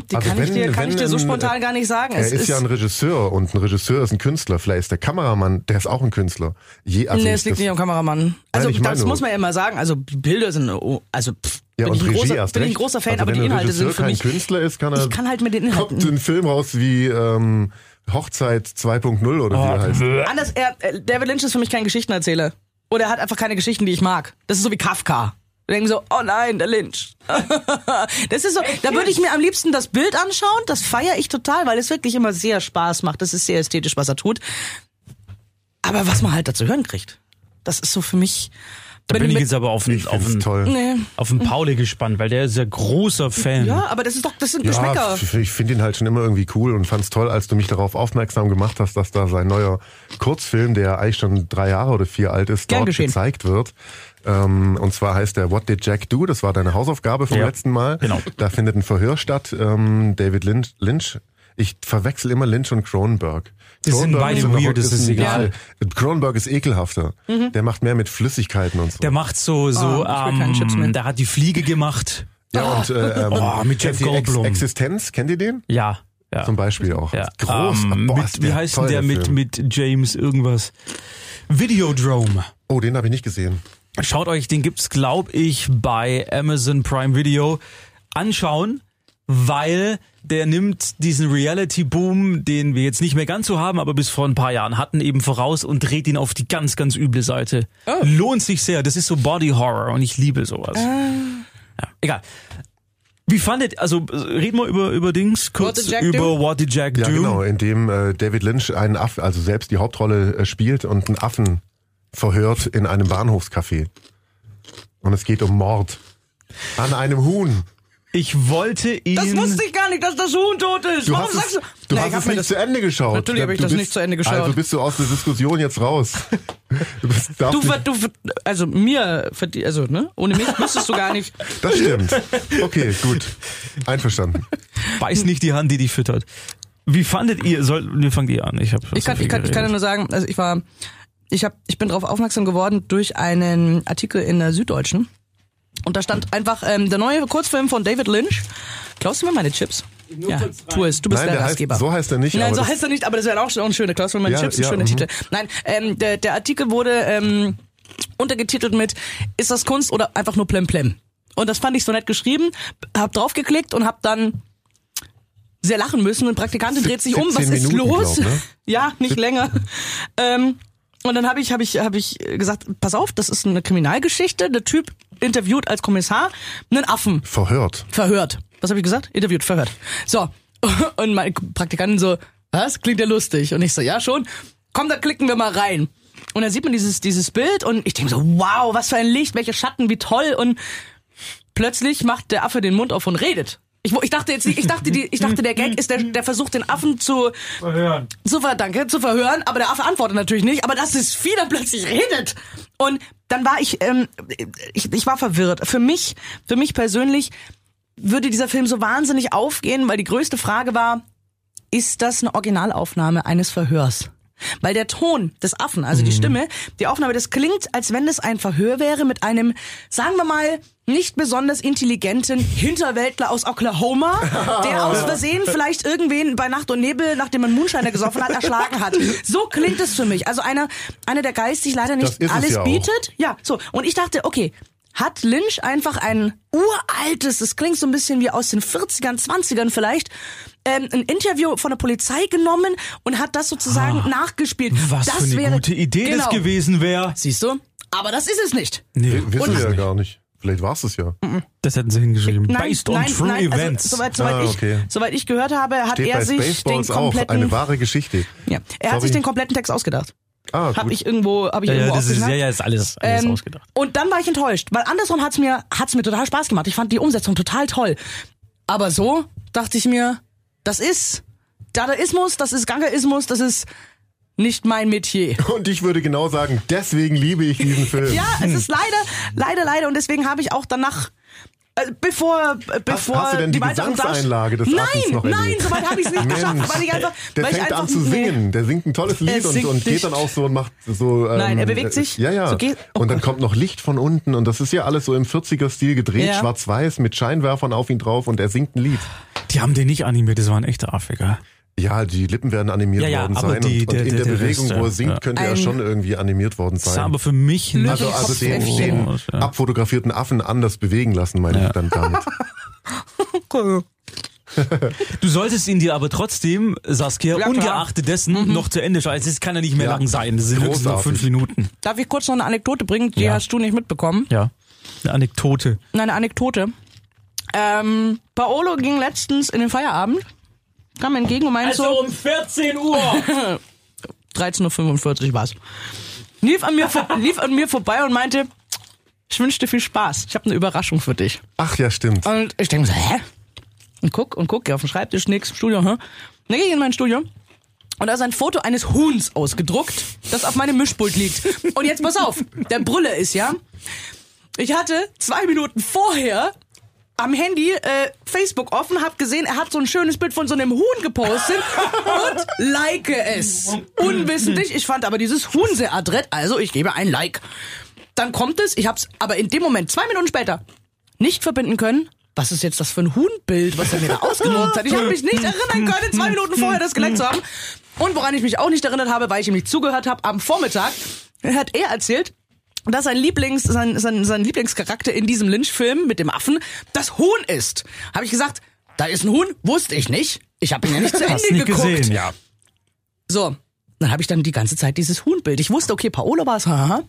die Also kann, ich wenn- dir, kann wenn ich dir so ein- spontan gar nicht sagen. Er Es ist, ja ein Regisseur und ein Regisseur ist ein Künstler. Vielleicht ist der Kameramann, der ist auch ein Künstler. Je, also nee, ich- es liegt das- nicht am Kameramann. Also ich meine das muss man ja immer sagen. Also Bilder sind, oh, also pff, ja, bin, und ich ein Regie großer, erst bin ich ein großer Fan, also aber die ein Inhalte Regisseur sind für kein mich. Künstler ist, kann er Ich kann halt mit den kommt Inhalten. ein Film raus wie ähm, Hochzeit 2.0 oder wie er heißt. Anders, er, äh, David Lynch ist für mich kein Geschichtenerzähler. Oder er hat einfach keine Geschichten, die ich mag. Das ist so wie Kafka. Wir denken so, oh nein, der Lynch. das ist so, da würde ich mir am liebsten das Bild anschauen. Das feiere ich total, weil es wirklich immer sehr Spaß macht. Das ist sehr ästhetisch, was er tut. Aber was man halt dazu hören kriegt, das ist so für mich. Da bin du ich jetzt aber auf Ich einen, auf find's einen, toll. Nee. auf einen Pauli gespannt, weil der ist ja großer Fan. Ja, aber das ist doch, das sind Ja, Geschmäcker. ich finde ihn halt schon immer irgendwie cool und fand's toll, als du mich darauf aufmerksam gemacht hast, dass da sein neuer Kurzfilm, der eigentlich schon drei Jahre oder vier alt ist, Gern dort geschehen. gezeigt wird. Ähm, und zwar heißt der What Did Jack Do? Das war deine Hausaufgabe vom Ja, letzten Mal. genau. Da findet ein Verhör statt. Ähm, David Lynch, Lynch. Ich verwechsel immer Lynch und Cronenberg. Die sind beide weird, das ist egal. Cronenberg ist ekelhafter. Der macht mehr mit Flüssigkeiten und so. Der macht so so Oh, Chips mehr. ähm, der hat die Fliege gemacht. ja, und äh, ähm, Oh, mit Jeff ihr Ex Goldblum. Existenz, kennt ihr den? Ja, ja. Zum Beispiel auch. ja. Groß. Ähm, Boah, mit, wie der heißt denn der mit Film. mit James irgendwas? Videodrome. Oh, den habe ich nicht gesehen. Schaut euch, den gibt's glaub ich bei Amazon Prime Video anschauen, weil der nimmt diesen Reality Boom, den wir jetzt nicht mehr ganz so haben, aber bis vor ein paar Jahren hatten, eben voraus und dreht ihn auf die ganz ganz üble Seite. Lohnt sich sehr, das ist so Body Horror und ich liebe sowas. Ja, egal. Wie fandet, also äh, reden wir über über Dings kurz What did Jack über do? What Did Jack Ja, Do? genau, in dem äh, David Lynch einen Affen, also selbst die Hauptrolle äh, spielt und einen Affen verhört in einem Bahnhofscafé. Und es geht um Mord. An einem Huhn. Ich wollte ihn Das wusste ich gar nicht, dass das Huhn tot ist. Du Warum hast sagst es, du? du Nee, hast es nicht das- zu Ende geschaut. Natürlich habe ich Du das bist- nicht zu Ende geschaut. Also bist du aus der Diskussion jetzt raus. Du bist, darfst Du, du, ver- also mir, also ne, ohne mich müsstest du gar nicht. das stimmt. Okay, gut. Einverstanden. Beiß nicht die Hand, die dich füttert. Wie fandet ihr, soll, ne, fangt ihr an. Ich, hab Ich kann, ich kann, ich kann nur sagen, also ich war, ich hab, ich bin darauf aufmerksam geworden durch einen Artikel in der Süddeutschen. Und da stand einfach ähm, der neue Kurzfilm von David Lynch. Klaust du mir meine Chips? Ja, tu es. Du bist Nein, der der heißt, Gastgeber. so heißt er nicht. Nein, aber so das- heißt er nicht, aber das wäre auch schon ein schöner Klaus von meine Ja, Chips, ein ja, schöner mhm. Titel. Nein, ähm, der, der Artikel wurde ähm, untergetitelt mit Ist das Kunst oder einfach nur Plemplem? Und das fand ich so nett geschrieben, hab draufgeklickt und hab dann sehr lachen müssen. Und Praktikantin dreht sich um, was 17 ist Minuten, los? glaub, ne? Ja, nicht länger. ähm, und dann habe ich, habe ich, habe ich gesagt, pass auf, das ist eine Kriminalgeschichte. Der Typ interviewt als Kommissar einen Affen Verhört. verhört. Was habe ich gesagt? Interviewt, verhört. So. Und meine Praktikantin so, was? Klingt ja lustig. Und ich so, ja schon. Komm, da klicken wir mal rein. Und dann sieht man dieses, dieses Bild und ich denke so, wow, was für ein Licht, welche Schatten, wie toll. Und plötzlich macht der Affe den Mund auf und redet. Ich, ich dachte jetzt, nicht- ich dachte, die, ich dachte, der Gag ist, der, der versucht den Affen zu, Verhören. zu ver danke, zu verhören, aber der Affe antwortet natürlich nicht, aber das Vieh dann plötzlich redet. Und dann war ich, ähm, ich, ich war verwirrt. Für mich, für mich persönlich würde dieser Film so wahnsinnig aufgehen, weil die größte Frage war, ist das eine Originalaufnahme eines Verhörs? Weil der Ton des Affen, also die Stimme, die Aufnahme, das klingt, als wenn es ein Verhör wäre mit einem, sagen wir mal, nicht besonders intelligenten Hinterwäldler aus Oklahoma, der aus Versehen vielleicht irgendwen bei Nacht und Nebel, nachdem man Moonshiner gesoffen hat, erschlagen hat. So klingt es für mich. Also einer, einer, der geistig leider nicht alles ja auch. bietet. Ja, so. Und ich dachte, okay, hat Lynch einfach ein uraltes, das klingt so ein bisschen wie aus den 40ern, 20ern vielleicht, ähm, ein Interview von der Polizei genommen und hat das sozusagen nachgespielt. Ah, Was das für eine wäre, gute Idee genau. das gewesen wäre. Siehst du? Aber das ist es nicht. Nee, Wissen Und- wir ja gar nicht. Vielleicht war es es ja. das hätten sie hingeschrieben. Nein, Based on nein, true nein, events. Also, soweit, soweit, Ah, okay. ich, soweit ich gehört habe, hat Steht er bei sich den Spaceballs auch. kompletten, Eine wahre Geschichte. ja, er hat Sorry. sich den kompletten Text ausgedacht. Ah, Hab gut. ich irgendwo, habe ich ja, ja, irgendwo das ist, ja, ja, ist alles, alles Ähm, ausgedacht. Und dann war ich enttäuscht, weil andersrum hat's mir hat's mir total Spaß gemacht. Ich fand die Umsetzung total toll. Aber so dachte ich mir, das ist Dadaismus, das ist Gangaismus, das ist nicht mein Metier. Und ich würde genau sagen, deswegen liebe ich diesen Film. Ja, es ist leider, leider, leider und deswegen habe ich auch danach äh, bevor, äh, bevor hast du denn die weiteren Gesangseinlage des Nein, noch nein, soweit habe ich es nicht geschafft, weil ich einfach, der weil ich fängt einfach an zu nee. singen. Der singt ein tolles Lied und, und geht dann auch so und macht so. Ähm, Nein, er bewegt sich. Ja, ja. So geht- oh und dann Gott. kommt noch Licht von unten und das ist ja alles so im 40er-Stil gedreht, Ja. schwarz-weiß mit Scheinwerfern auf ihn drauf und er singt ein Lied. Die haben den nicht animiert, das war ein echter Affiger. Ja, die Lippen werden animiert Ja, ja, worden sein die- und, und der- in der- der, Bewegung, Rest, wo er ja. singt, könnte er schon irgendwie animiert worden Das sah sein. aber für mich nicht Also, also den, den ja. abfotografierten Affen anders bewegen lassen, meine ich dann damit. Du solltest ihn dir aber trotzdem, Saskia, Ja, ungeachtet dessen noch zu Ende schauen. Es kann ja nicht mehr Ja. lang sein. Das sind höchstens noch fünf Minuten. Darf ich kurz noch eine Anekdote bringen? Die Ja. hast du nicht mitbekommen. Ja. Eine Anekdote. Eine Anekdote. Ähm, Paolo ging letztens in den Feierabend, kam mir entgegen und meinte so, um 14 Uhr. 13.45 Uhr war's. Lief an, mir, lief an mir vorbei und meinte, ich wünsche dir viel Spaß. Ich habe eine Überraschung für dich. Ach ja, stimmt. Und ich denke so, hä? Und guck und guck, geh auf den Schreibtisch, nix, im Studio, hä? Dann gehe ich in mein Studio und da ist ein Foto eines Huhns ausgedruckt, das auf meinem Mischpult liegt. Und jetzt pass auf, der Brülle ist ja, ich hatte zwei Minuten vorher am Handy äh, Facebook offen, hab gesehen, er hat so ein schönes Bild von so einem Huhn gepostet und like es. Unwissentlich, ich fand aber dieses Huhn sehr adrett, also ich gebe ein Like. Dann kommt es, ich hab's aber in dem Moment, zwei Minuten später, nicht verbinden können. Was ist jetzt das für ein Huhnbild, was er mir da ausgedruckt hat? Ich habe mich nicht erinnern können, zwei Minuten vorher das geliked zu haben. Und woran ich mich auch nicht erinnert habe, weil ich ihm nicht zugehört habe, am Vormittag hat er erzählt, dass sein Lieblings, sein, sein, sein Lieblingscharakter in diesem Lynch-Film mit dem Affen das Huhn ist. Habe ich gesagt, da ist ein Huhn? Wusste ich nicht. Ich habe ihn ja nicht zu Ende Hast nicht geguckt. gesehen, ja. So, dann habe ich dann die ganze Zeit dieses Huhnbild. Ich wusste, okay, Paolo war es, haha.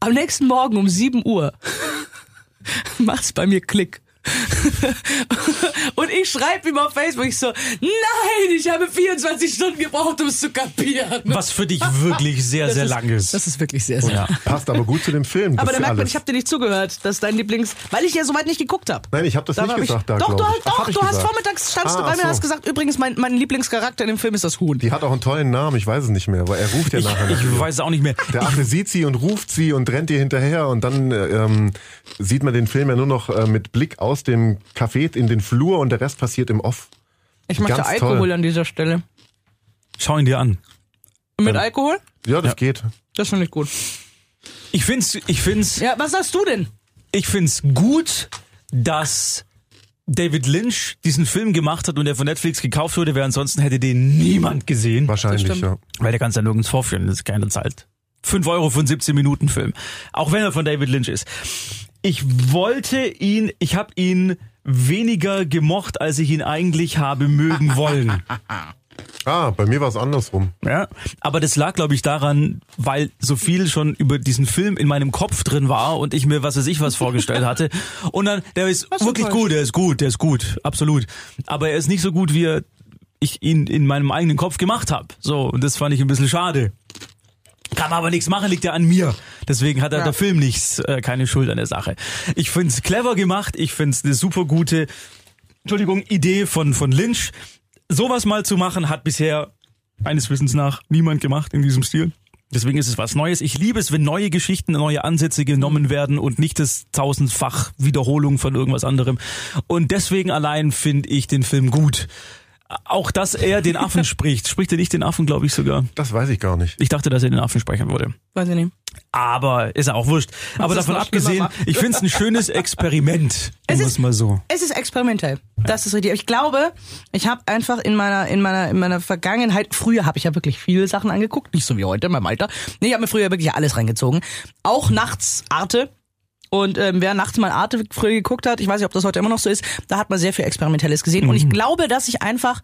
Am nächsten Morgen um 7 Uhr macht's bei mir Klick. Und ich schreibe ihm auf Facebook ich so, nein, ich habe 24 Stunden gebraucht, um es zu kapieren. Was für dich wirklich sehr, sehr ist, lang ist. Das ist wirklich sehr, sehr. ja. Passt aber gut zu dem Film. Aber da merkt man, alles. ich habe dir nicht zugehört, dass dein Lieblings, weil ich ja soweit nicht geguckt habe. Nein, ich habe das Da nicht war ich- gesagt da, Doch, hast, Ach, doch, du hast gesagt. vormittags standst Ah, du bei mir und so. hast gesagt, übrigens, mein, mein Lieblingscharakter in dem Film ist das Huhn. Die hat auch einen tollen Namen, ich weiß es nicht mehr, weil er ruft ja Ich, nachher. nach ich ihr. weiß es auch nicht mehr. Der Affe sieht sie und ruft sie und rennt ihr hinterher und dann ähm, sieht man den Film ja nur noch äh, mit Blick aus dem Café in den Flur und der Rest passiert im Off. Ich möchte Ganz Alkohol toll. an dieser Stelle. Schau ihn dir an. Mit Alkohol? Ja, das Ja. geht. Das finde ich gut. Ich find's, ich find's, Ja, was sagst du denn? ich find's gut, dass David Lynch diesen Film gemacht hat und der von Netflix gekauft wurde, weil ansonsten hätte den niemand gesehen. Wahrscheinlich, ja. Weil der kann's ja nirgends vorführen, das ist keine Zeit. 5 Euro für einen 17 Minuten Film. Auch wenn er von David Lynch ist. Ich wollte ihn, ich habe ihn weniger gemocht, als ich ihn eigentlich habe mögen wollen. Ah, bei mir war es andersrum. Ja, aber das lag, glaube ich, daran, weil so viel schon über diesen Film in meinem Kopf drin war und ich mir was weiß ich was vorgestellt hatte. Und dann, der ist Was wirklich gut, der ist gut, der ist gut, absolut. Aber er ist nicht so gut, wie ich ihn in meinem eigenen Kopf gemacht habe. So, und das fand ich ein bisschen schade. Kann man aber nichts machen, liegt ja an mir. Deswegen hat Ja. der Film nichts, äh, keine Schuld an der Sache. Ich find's clever gemacht, ich find's eine super gute, Entschuldigung, Idee von, von Lynch. Sowas mal zu machen, hat bisher meines Wissens nach niemand gemacht in diesem Stil. Deswegen ist es was Neues. Ich liebe es, wenn neue Geschichten, neue Ansätze genommen werden und nicht das tausendfach Wiederholung von irgendwas anderem. Und deswegen allein finde ich den Film gut. Auch, dass er den Affen spricht. Spricht er nicht den Affen, glaube ich sogar. Das weiß ich gar nicht. Ich dachte, dass er den Affen sprechen würde. Weiß ich nicht. Aber ist ja auch wurscht. Aber davon abgesehen, ich finde es ein schönes Experiment. Es ist- mal so. Es ist experimentell. Das ist richtig. Ich glaube, ich habe einfach in meiner in meiner in meiner Vergangenheit früher habe ich ja wirklich viele Sachen angeguckt, nicht so wie heute in meinem Alter. Nee, ich habe mir früher wirklich alles reingezogen. Auch nachts Arte. Und ähm, wer nachts mal Arte früher geguckt hat, ich weiß nicht, ob das heute immer noch so ist, da hat man sehr viel Experimentelles gesehen. Und ich glaube, dass ich einfach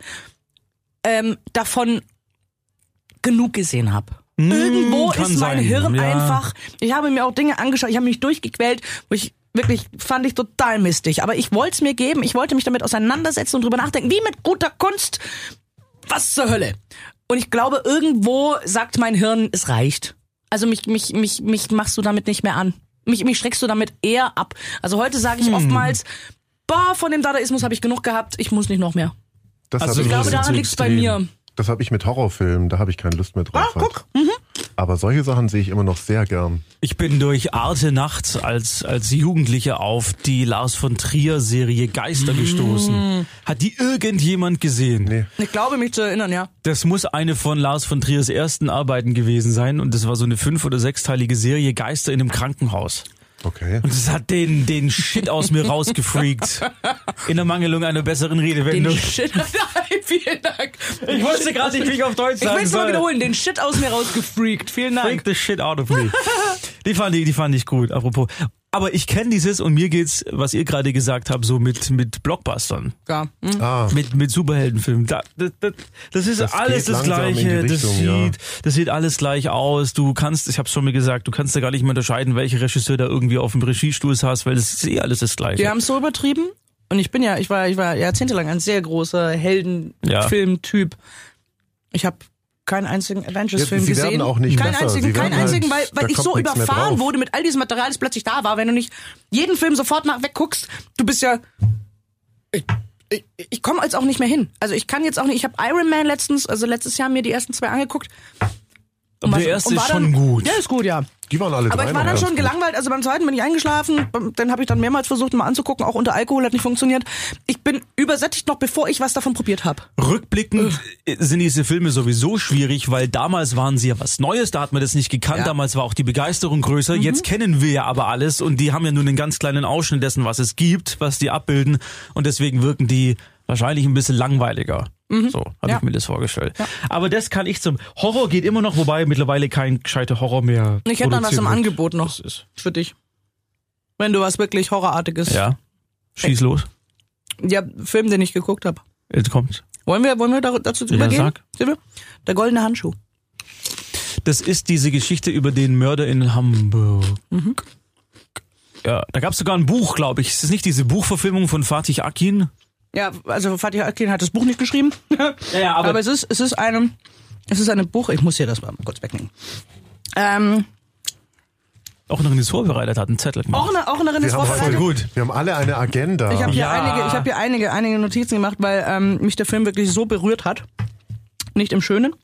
ähm, davon genug gesehen habe. Irgendwo kann ist mein sein, Hirn ja. einfach. Ich habe mir auch Dinge angeschaut, ich habe mich durchgequält, wo ich wirklich fand ich total mistig. Aber ich wollte es mir geben, ich wollte mich damit auseinandersetzen und drüber nachdenken, wie mit guter Kunst. Was zur Hölle? Und ich glaube, irgendwo sagt mein Hirn, es reicht. Also mich, mich, mich, mich machst du damit nicht mehr an. Mich, mich schreckst du damit eher ab. Also heute sage ich Hm. oftmals, boah, von dem Dadaismus habe ich genug gehabt, ich muss nicht noch mehr. Das Also Ich ich, glaube, daran zu liegt's bei mir. das habe ich mit Horrorfilmen, da habe ich keine Lust mehr drauf. Ah, guck. Halt. Aber solche Sachen sehe ich immer noch sehr gern. Ich bin durch Arte nachts als, als Jugendlicher auf die Lars von Trier Serie Geister gestoßen. Hat die irgendjemand gesehen? Nee. Ich glaube, mich zu erinnern, ja. Das muss eine von Lars von Triers ersten Arbeiten gewesen sein und das war so eine fünf- oder sechsteilige Serie Geister in einem Krankenhaus. Okay. Und das hat den, den Shit aus mir rausgefreakt. In der Mangelung einer besseren Den Redewendung. Shit. Nein, vielen Dank. Ich wusste gerade nicht, wie ich auf Deutsch Ich will sagen es mal wiederholen. Den Shit aus mir rausgefreakt. Vielen Freak Dank. the shit out of me. Die fand ich, die fand ich gut, apropos. Aber ich kenne dieses und mir geht's, was ihr gerade gesagt habt, so mit, mit Blockbustern. Ja. Hm. Ah, Mit, mit Superheldenfilmen. Da, das, das, das ist Das alles das Gleiche. das, sieht, ja. das sieht alles gleich aus. Du kannst, ich hab's schon mal gesagt, du kannst da gar nicht mehr unterscheiden, welcher Regisseur da irgendwie auf dem Regiestuhl hast, weil das ist eh alles das Gleiche. Die haben es so übertrieben. Und ich bin ja, ich war, ich war jahrzehntelang ein sehr großer Ja. Heldenfilmtyp. Ich habe keinen einzigen Avengers-Film Ja, sie gesehen. werden auch nicht keinen besser. einzigen, keinen halt- einzigen, weil, weil ich so überfahren wurde mit all diesem Material, das plötzlich da war. Wenn du nicht jeden Film sofort nach wegguckst, du bist ja. Ich, ich, ich komme jetzt auch nicht mehr hin. Also ich kann jetzt auch nicht. Ich habe Iron Man letztens, also letztes Jahr mir die ersten zwei angeguckt. Aber war- der erste ist schon dann, gut. Der ist gut, ja. die waren alle Aber drei ich war dann schon gut. gelangweilt, also beim zweiten bin ich eingeschlafen, dann habe ich dann mehrmals versucht mal anzugucken, auch unter Alkohol hat nicht funktioniert. Ich bin übersättigt noch, bevor ich was davon probiert habe. Rückblickend sind diese Filme sowieso schwierig, weil damals waren sie ja was Neues, da hat man das nicht gekannt, Ja. damals war auch die Begeisterung größer. Jetzt kennen wir ja aber alles und die haben ja nur einen ganz kleinen Ausschnitt dessen, was es gibt, was die abbilden und deswegen wirken die wahrscheinlich ein bisschen langweiliger. So habe Ja. ich mir das vorgestellt. Aber das kann ich zum Horror geht immer noch, wobei mittlerweile kein gescheiter Horror mehr. Ich hätte dann was im. Angebot noch für dich. Wenn du was wirklich Horrorartiges. ja. Schieß los. Ja, Film, den ich geguckt habe. Jetzt kommt's. Wollen wir, wollen wir da- dazu übergehen? sag. Silvia? Der goldene Handschuh. Das ist diese Geschichte über den Mörder in Hamburg. Mhm. Ja, da gab es sogar ein Buch, glaube ich. Ist das nicht diese Buchverfilmung von Fatih Akin? Ja, also Fatih Akin hat das Buch nicht geschrieben. ja, aber, es ist, es ist eine, es ist eine Buch, ich muss hier das mal kurz wegnehmen. Ähm, Auch noch nichts vorbereitet hat, einen Zettel gemacht. auch eine, auch eine Wir haben, vorbereitet. gut. wir haben alle eine Agenda. Ich habe hier Ja. einige, ich habe hier einige, einige Notizen gemacht, weil ähm, mich der Film wirklich so berührt hat. Nicht im Schönen.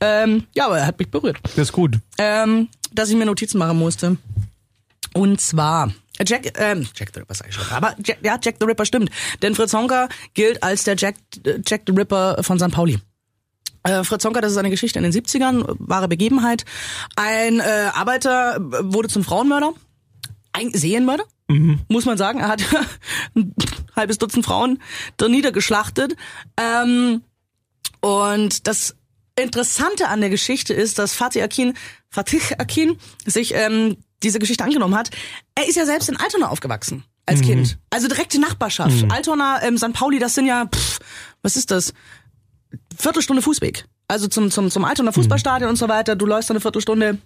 Ähm, ja, aber er hat mich berührt. Das ist gut. Ähm, dass ich mir Notizen machen musste. Und zwar Jack, ähm, Jack the Ripper sag ich schon. Aber Jack, ja, Jack the Ripper stimmt. Denn Fritz Honka gilt als der Jack, äh, Jack the Ripper von St. Pauli. Äh, Fritz Honka, das ist eine Geschichte in den 70ern, wahre Begebenheit. Ein äh, Arbeiter wurde zum Frauenmörder. Ein Serienmörder, muss man sagen. Er hat ein halbes Dutzend Frauen da niedergeschlachtet. Ähm, und das Interessante an der Geschichte ist, dass Fatih Akin, Fatih Akin sich ähm, diese Geschichte angenommen hat. Er ist ja selbst in Altona aufgewachsen als Kind. Also direkte Nachbarschaft. Altona, ähm, St. Pauli, das sind ja, pff, was ist das? Viertelstunde Fußweg. Also zum, zum, zum Altona Fußballstadion und so weiter. Du läufst dann eine Viertelstunde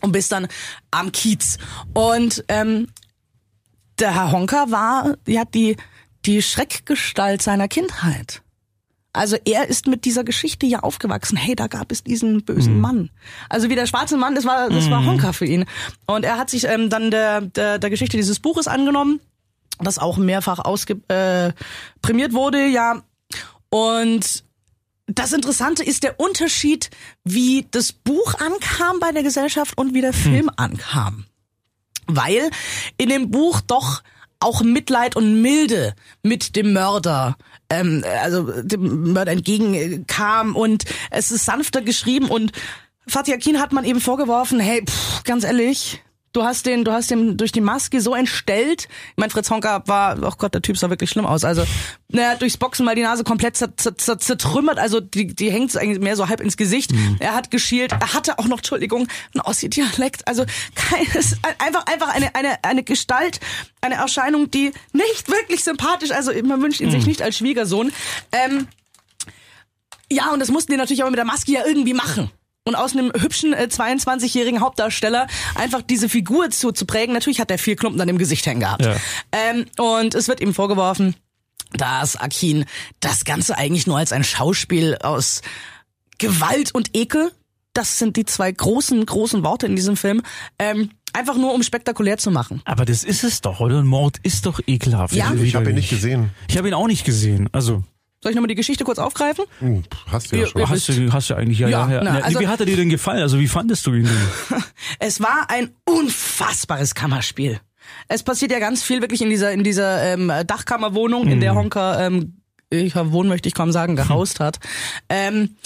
und bist dann am Kiez. Und ähm, der Herr Honka war ja die, die Schreckgestalt seiner Kindheit. Also er ist mit dieser Geschichte ja aufgewachsen. Hey, da gab es diesen bösen Mann. Also wie der schwarze Mann, das war das war Honka für ihn. Und er hat sich ähm, dann der, der der Geschichte dieses Buches angenommen, das auch mehrfach ausge äh, prämiert wurde, ja. Und das Interessante ist der Unterschied, wie das Buch ankam bei der Gesellschaft und wie der Film ankam. Weil in dem Buch doch auch Mitleid und Milde mit dem Mörder, ähm, also dem Mörder entgegenkam und es ist sanfter geschrieben und Fatih Akin hat man eben vorgeworfen, hey, pff, ganz ehrlich, du hast den, du hast den durch die Maske so entstellt. Ich mein, Fritz Honka war, oh Gott, der Typ sah wirklich schlimm aus. Also, naja, durchs Boxen mal die Nase komplett zer, zer, zer, zertrümmert, also die, die hängt eigentlich mehr so halb ins Gesicht. Er hat geschielt, er hatte auch noch, Entschuldigung, einen Ossi-Dialekt. Also keines, einfach, einfach eine, eine, eine Gestalt, eine Erscheinung, die nicht wirklich sympathisch, also man wünscht ihn sich nicht als Schwiegersohn. Ähm, ja, und das mussten die natürlich aber mit der Maske ja irgendwie machen. Und aus einem hübschen äh, 22-jährigen Hauptdarsteller einfach diese Figur zu, zu prägen. Natürlich hat er viel Klumpen an dem Gesicht hängen gehabt. Ja. Ähm, und es wird ihm vorgeworfen, dass Akin das Ganze eigentlich nur als ein Schauspiel aus Gewalt und Ekel, das sind die zwei großen, großen Worte in diesem Film, ähm, einfach nur um spektakulär zu machen. Aber das ist es doch, oder? Ein Mord ist doch ekelhaft. Ja. Ich habe ihn nicht gesehen. Ich habe ihn auch nicht gesehen. Also Soll ich nochmal die Geschichte kurz aufgreifen? Hm, hast du ja Ja, schon. hast du, hast du eigentlich ja, ja, Ja, ja. na, also- wie hat er dir denn gefallen? Also wie fandest du ihn denn? Es war ein unfassbares Kammerspiel. Es passiert ja ganz viel wirklich in dieser in dieser ähm, Dachkammerwohnung, in der Honka ähm, ich wohnen möchte ich kaum sagen, gehaust hat. Ähm,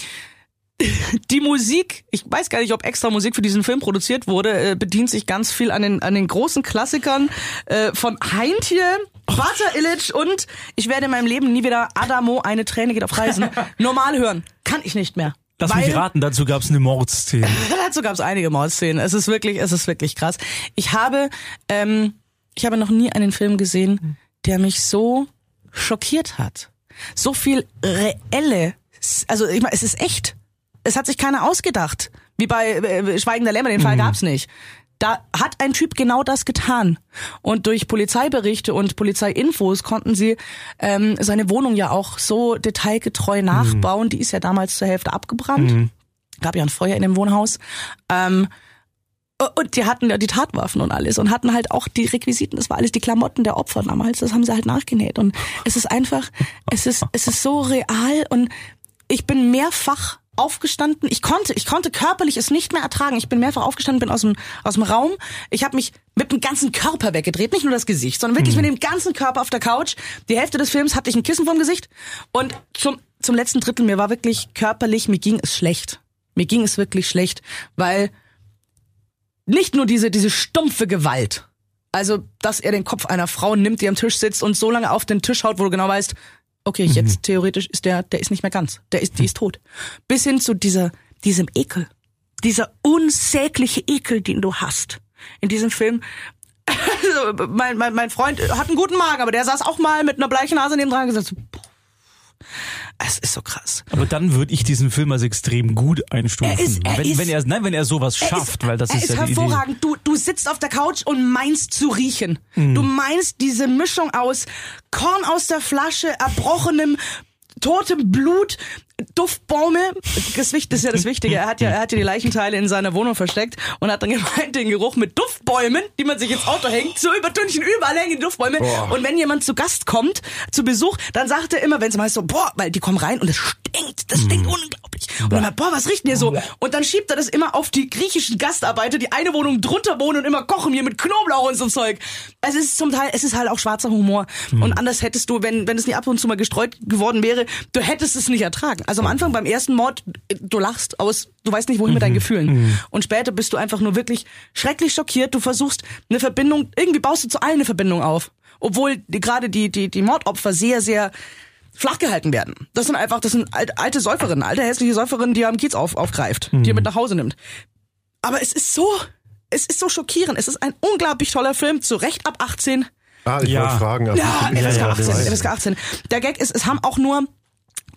die Musik, ich weiß gar nicht, ob extra Musik für diesen Film produziert wurde, äh, bedient sich ganz viel an den, an den großen Klassikern äh, von Heintje, Vater Illich und ich werde in meinem Leben nie wieder Adamo, eine Träne geht auf Reisen, normal hören. Kann ich nicht mehr. Lass Weil- mich raten, dazu gab es eine Mordszene. Dazu gab es einige Mordszenen. Es ist wirklich, es ist wirklich krass. Ich habe, ähm, ich habe noch nie einen Film gesehen, der mich so schockiert hat. So viel reelle, also ich meine, es ist echt. Es hat sich keiner ausgedacht. Wie bei äh, Schweigen der Lämmer, den Fall gab's nicht. Da hat ein Typ genau das getan. Und durch Polizeiberichte und Polizeiinfos konnten sie ähm, seine Wohnung ja auch so detailgetreu nachbauen. Die ist ja damals zur Hälfte abgebrannt. Gab ja ein Feuer in dem Wohnhaus. Ähm, und die hatten ja die Tatwaffen und alles und hatten halt auch die Requisiten, das war alles die Klamotten der Opfer damals, das haben sie halt nachgenäht. Und es ist einfach, es ist, es ist so real und ich bin mehrfach aufgestanden. Ich konnte, ich konnte körperlich es nicht mehr ertragen. Ich bin mehrfach aufgestanden, bin aus dem aus dem Raum. Ich habe mich mit dem ganzen Körper weggedreht, nicht nur das Gesicht, sondern wirklich mit dem ganzen Körper auf der Couch. Die Hälfte des Films hatte ich ein Kissen vorm Gesicht und zum zum letzten Drittel mir war wirklich körperlich, mir ging es schlecht. Mir ging es wirklich schlecht, weil nicht nur diese diese stumpfe Gewalt, also dass er den Kopf einer Frau nimmt, die am Tisch sitzt und so lange auf den Tisch haut, wo du genau weißt, okay, jetzt theoretisch ist der, der ist nicht mehr ganz, der ist, die ist tot. Bis hin zu dieser, diesem Ekel, dieser unsägliche Ekel, den du hast. In diesem Film. Also, mein, mein, mein Freund hat einen guten Magen, aber der saß auch mal mit einer bleichen Nase neben dran und gesagt, so, "Puh, es ist so krass. Aber dann würde ich diesen Film als extrem gut einstufen. Er ist- er wenn, ist- wenn er nein, wenn er sowas Er schafft, weil das er ist, ja die Idee. hervorragend. Du, du sitzt auf der Couch und meinst zu riechen. Mhm. Du meinst diese Mischung aus Korn aus der Flasche, erbrochenem, totem Blut, Duftbäume. Das ist ja das Wichtige. Er hat ja, er hat ja die Leichenteile in seiner Wohnung versteckt und hat dann gemeint, den Geruch mit Duftbäumen, die man sich ins Auto hängt, so übertünchen, überall hängen die Duftbäume. Und wenn jemand zu Gast kommt, zu Besuch, dann sagt er immer, wenn es mal so, boah, weil die kommen rein und es stinkt, das stinkt unglaublich. Und dann, boah, was riecht denn hier so? Und dann schiebt er das immer auf die griechischen Gastarbeiter, die eine Wohnung drunter wohnen und immer kochen hier mit Knoblauch und so Zeug. Es ist zum Teil, es ist halt auch schwarzer Humor. Und anders hättest du, wenn, wenn es nicht ab und zu mal gestreut geworden wäre, du hättest es nicht ertragen. Also am Anfang beim ersten Mord, du lachst aus, du weißt nicht wohin mit deinen Gefühlen. Und später bist du einfach nur wirklich schrecklich schockiert. Du versuchst eine Verbindung, irgendwie baust du zu allen eine Verbindung auf. Obwohl die, gerade die, die, die Mordopfer sehr, sehr flach gehalten werden. Das sind einfach, das sind alte, alte Säuferinnen, alte hässliche Säuferinnen, die er am Kiez auf, aufgreift, die er mit nach Hause nimmt. Aber es ist so, es ist so schockierend. Es ist ein unglaublich toller Film, zu Recht ab 18. Ah, ich Ja. wollte fragen. aber Ja, ich- FSK ja, 18, das- FSK 18. Der Gag ist, es haben auch nur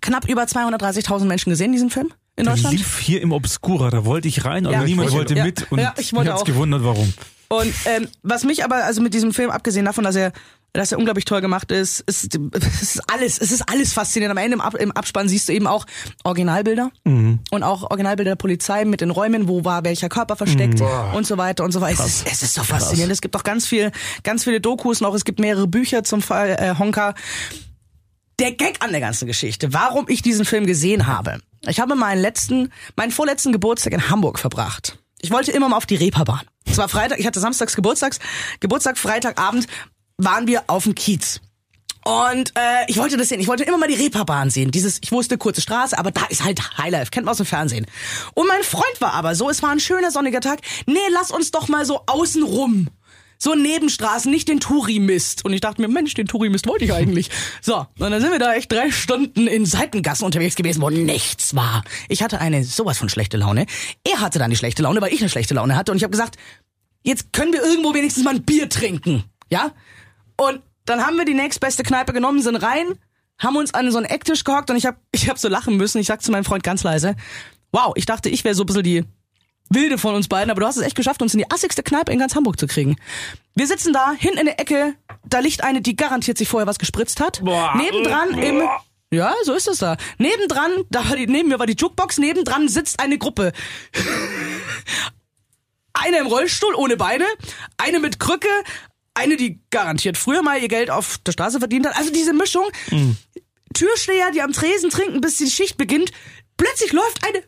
knapp über 230.000 Menschen gesehen, diesen Film in Der Deutschland. lief hier im Obscura, da wollte ich rein, aber Ja, ich niemand wollte- wollte ja, mit und ja, ich wollte auch. gewundert, warum. Und ähm, was mich aber, also mit diesem Film, abgesehen davon, dass er, dass er unglaublich toll gemacht ist, ist, es ist alles, es ist alles faszinierend. Am Ende im, Ab, im Abspann siehst du eben auch Originalbilder und auch Originalbilder der Polizei mit den Räumen, wo war welcher Körper versteckt und so weiter und so weiter. Es ist, es ist so faszinierend. Es gibt auch ganz viel, ganz viele Dokus noch. Es gibt mehrere Bücher zum Fall äh, Honka. Der Gag an der ganzen Geschichte, warum ich diesen Film gesehen habe. Ich habe meinen letzten, meinen vorletzten Geburtstag in Hamburg verbracht. Ich wollte immer mal auf die Reeperbahn. Es war Freitag, ich hatte samstags Geburtstags, Geburtstag, Freitagabend waren wir auf dem Kiez. Und äh, ich wollte das sehen. Ich wollte immer mal die Reeperbahn sehen. Dieses, ich wusste, kurze Straße, aber da ist halt Highlife, kennt man aus dem Fernsehen. Und mein Freund war aber so, es war ein schöner sonniger Tag. Nee, lass uns doch mal so außen rum. So Nebenstraßen, nicht den Touri-Mist. Und ich dachte mir, Mensch, den Touri-Mist wollte ich eigentlich. So, und dann sind wir da echt drei Stunden in Seitengassen unterwegs gewesen, wo nichts war. Ich hatte eine sowas von schlechte Laune. Er hatte dann die schlechte Laune, weil ich eine schlechte Laune hatte. Und ich habe gesagt, jetzt können wir irgendwo wenigstens mal ein Bier trinken. Ja? Und dann haben wir die nächstbeste Kneipe genommen, sind rein, haben uns an so einen Ecktisch gehockt und ich habe ich hab so lachen müssen. Ich sag zu meinem Freund ganz leise, wow, ich dachte, ich wäre so ein bisschen die Wilde von uns beiden, aber du hast es echt geschafft, uns in die assigste Kneipe in ganz Hamburg zu kriegen. Wir sitzen da, hinten in der Ecke, da liegt eine, die garantiert sich vorher was gespritzt hat. Boah. Nebendran im... Ja, so ist es da. Nebendran, da war die, neben mir war die Jukebox, nebendran sitzt eine Gruppe eine im Rollstuhl ohne Beine, eine mit Krücke, eine, die garantiert früher mal ihr Geld auf der Straße verdient hat. Also diese Mischung. Türsteher, die am Tresen trinken, bis die Schicht beginnt. Plötzlich läuft eine.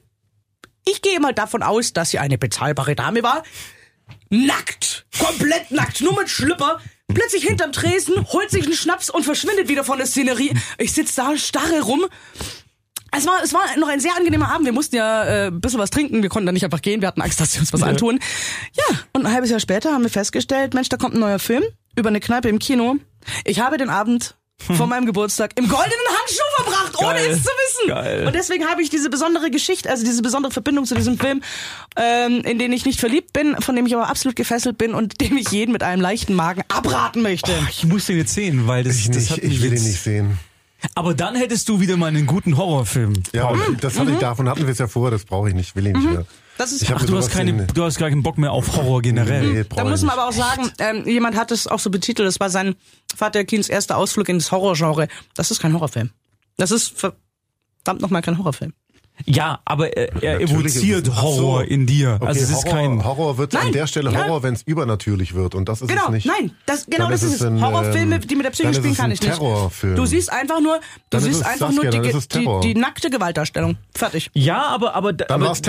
Ich gehe mal davon aus, dass sie eine bezahlbare Dame war. Nackt. Komplett nackt. Nur mit Schlüpper. Plötzlich hinterm Tresen, holt sich einen Schnaps und verschwindet wieder von der Szenerie. Ich sitz da, starre rum. Es war, es war noch ein sehr angenehmer Abend. Wir mussten ja äh, ein bisschen was trinken. Wir konnten da nicht einfach gehen. Wir hatten Angst, dass sie uns was antun. Ja, und ein halbes Jahr später haben wir festgestellt, Mensch, da kommt ein neuer Film über eine Kneipe im Kino. Ich habe den Abend vor meinem Geburtstag im goldenen Handschuh verbracht, ohne Geil. es zu wissen. Geil. Und deswegen habe ich diese besondere Geschichte, also diese besondere Verbindung zu diesem Film, ähm, in den ich nicht verliebt bin, von dem ich aber absolut gefesselt bin und dem ich jeden mit einem leichten Magen abraten möchte. Ich muss den jetzt sehen, weil das, Ich, das nicht, ich will ihn nicht sehen. Aber dann hättest du wieder mal einen guten Horrorfilm. Ja, und das hatte ich, davon hatten wir es ja vor, das brauche ich nicht, will ich nicht mehr. Das ist Ich Ach, du hast keine, in- du hast gar keinen Bock mehr auf Horror generell. Nee, Da muss man nicht. aber auch sagen, ähm, jemand hat es auch so betitelt, das war sein Vater Kins erster Ausflug in das Horrorgenre. Das ist kein Horrorfilm. Das ist verdammt nochmal kein Horrorfilm. Ja, aber er, er Natürlich evoziert ist ach so. Horror in dir. Okay, also es ist Horror, kein. Horror wird an der Stelle. Horror, wenn es übernatürlich wird. Und das ist Genau, es nicht. nein, das, genau Dann das ist ist es ein, Horrorfilme, ähm, die mit der Psyche ist spielen kann ich nicht. Terrorfilm. Du siehst einfach nur, du Dann ist siehst einfach Saskia, nur die, ist die, Terror. die nackte Gewaltdarstellung. Fertig. Ja, aber aber, Dann aber war es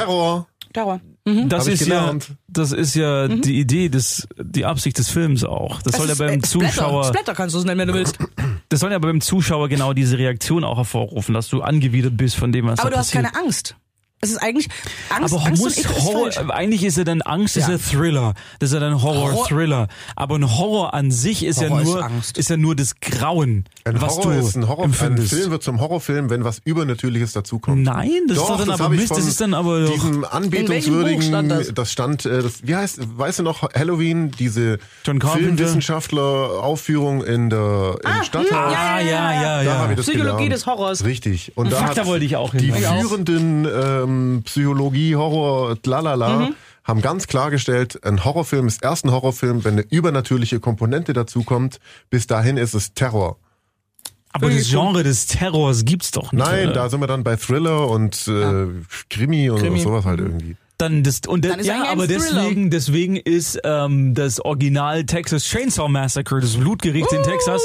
Terror. Terror. das ist ja das ist ja Mhm. die Idee des die Absicht des Films auch. Das soll ja ist, beim äh, Splatter. Zuschauer Splatter kannst du es nennen, wenn du willst. das soll ja beim Zuschauer genau diese Reaktion auch hervorrufen, dass du angewidert bist von dem was Aber da du hast passiert. keine Angst. Es ist eigentlich Angst, aber Angst muss und Ekel ist Horror, falsch. eigentlich ist er dann Angst, ist Ja. er Thriller. Das ist ja dann Horror-Thriller. Aber ein Horror an sich ist Horror ja ist nur, Angst. ist ja nur das Grauen, Ein was Horror du ist ein Horror. Ein empfindest. Film wird zum Horrorfilm, wenn was Übernatürliches dazukommt. Nein, das ist doch dann das aber Mist, das ist dann aber doch- diesem In welchem Buch anbetungswürdigen, stand das? stand, äh, das, wie heißt, weißt du noch, Halloween, diese? Filmwissenschaftler-Aufführung in der im Stadthaus. Ah, ja, ja, Da ja. habe ich das Psychologie gelernt. des Horrors. Richtig. Und da Fuck, hat da wollte ich auch hin. die führenden ähm, Psychologie, Horror, lalala, Mhm. haben ganz klargestellt, ein Horrorfilm ist erst ein Horrorfilm, wenn eine übernatürliche Komponente dazukommt. Bis dahin ist es Terror. Aber das Genre des Terrors gibt's doch nicht. Nein, oder? da sind wir dann bei Thriller und äh, Krimi und Krimi. sowas halt irgendwie. Dann das und Dann ist ja, aber deswegen deswegen ist ähm, das Original Texas Chainsaw Massacre, das Blutgericht in Texas,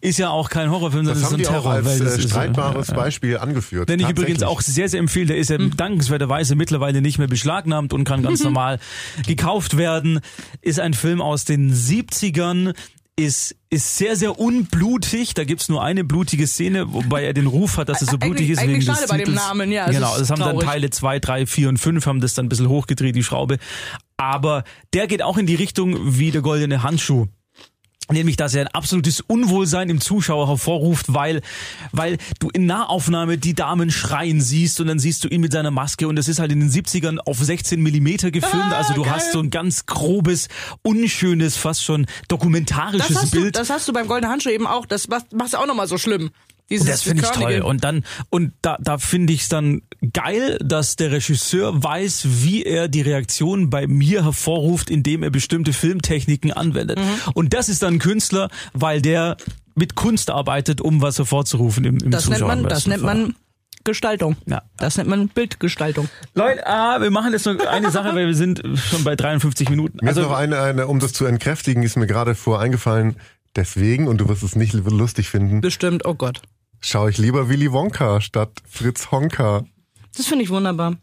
ist ja auch kein Horrorfilm, Das sondern haben ist ein auch Terror. als weil das äh, ist, streitbares ja. Beispiel angeführt. Den ich übrigens auch sehr, sehr empfehle, der ist ja dankenswerterweise mittlerweile nicht mehr beschlagnahmt und kann ganz normal gekauft werden. Ist ein Film aus den 70ern, ist, ist sehr, sehr unblutig. Da gibt's nur eine blutige Szene, wobei er den Ruf hat, dass es so Eigentlich- blutig ist. eigentlich wegen des schade bei dem. Namen, ja, Genau, das haben dann traurig. Teile 2, 3, 4 und 5 haben das dann ein bisschen hochgedreht, die Schraube. Aber der geht auch in die Richtung wie der goldene Handschuh. Nämlich, dass er ein absolutes Unwohlsein im Zuschauer hervorruft, weil, weil du in Nahaufnahme die Damen schreien siehst und dann siehst du ihn mit seiner Maske und das ist halt in den 70ern auf 16 Millimeter gefilmt. Ah, also du geil. hast so ein ganz grobes, unschönes, fast schon dokumentarisches Das hast, du, Bild. das hast du beim Goldenen Handschuh eben auch. Das macht es auch nochmal so schlimm. Dieses Das finde ich toll. Und dann, und da, da finde ich es dann geil, dass der Regisseur weiß, wie er die Reaktion bei mir hervorruft, indem er bestimmte Filmtechniken anwendet. Mhm. Und das ist dann ein Künstler, weil der mit Kunst arbeitet, um was hervorzurufen im, im Das nennt Zuschauer. man, im das nennt man Gestaltung. Ja. Das nennt man Bildgestaltung. Leute, ah, wir machen jetzt noch eine Sache, weil wir sind schon bei 53 Minuten. Mir Also, ist noch eine, eine, um das zu entkräftigen, ist mir gerade vor eingefallen, deswegen, und du wirst es nicht lustig finden, Bestimmt, oh Gott. Schaue ich lieber Willy Wonka statt Fritz Honka. Das finde ich wunderbar.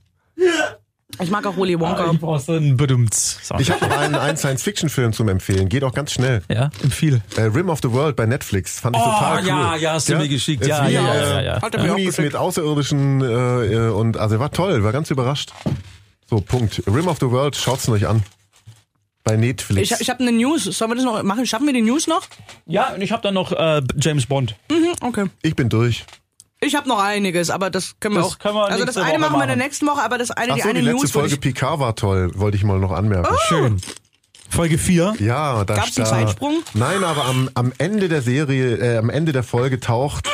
Ich mag auch Willy Wonka. ich brauch so einen Bedumts. So. Ich habe noch einen, einen Science-Fiction-Film zum Empfehlen. Geht auch ganz schnell. ja, empfehle. Äh, Rim of the World bei Netflix. Fand ich Oh, total cool. ja, ja, hast du mir geschickt. Ja, wie, ja, ja, äh, ja, ja. Hat er mir auch mit Außerirdischen äh, äh, und also war toll, war ganz überrascht. So, Punkt. Rim of the World, schaut's euch an. Bei Netflix. Ich, ich habe eine News. Sollen wir das noch machen? Schaffen wir die News noch? Ja, und ich habe dann noch äh, James Bond. Mhm, okay. Ich bin durch. Ich habe noch einiges, aber das können wir Das auch. können wir also das eine Woche machen wir in der nächsten Woche, aber das eine, die Achso, eine die letzte News Folge ich, Picard war toll, wollte ich mal noch anmerken. Schön. Folge 4. Ja, da Gab's einen Zeitsprung? Nein, aber am, am Ende der Serie, äh, am Ende der Folge taucht.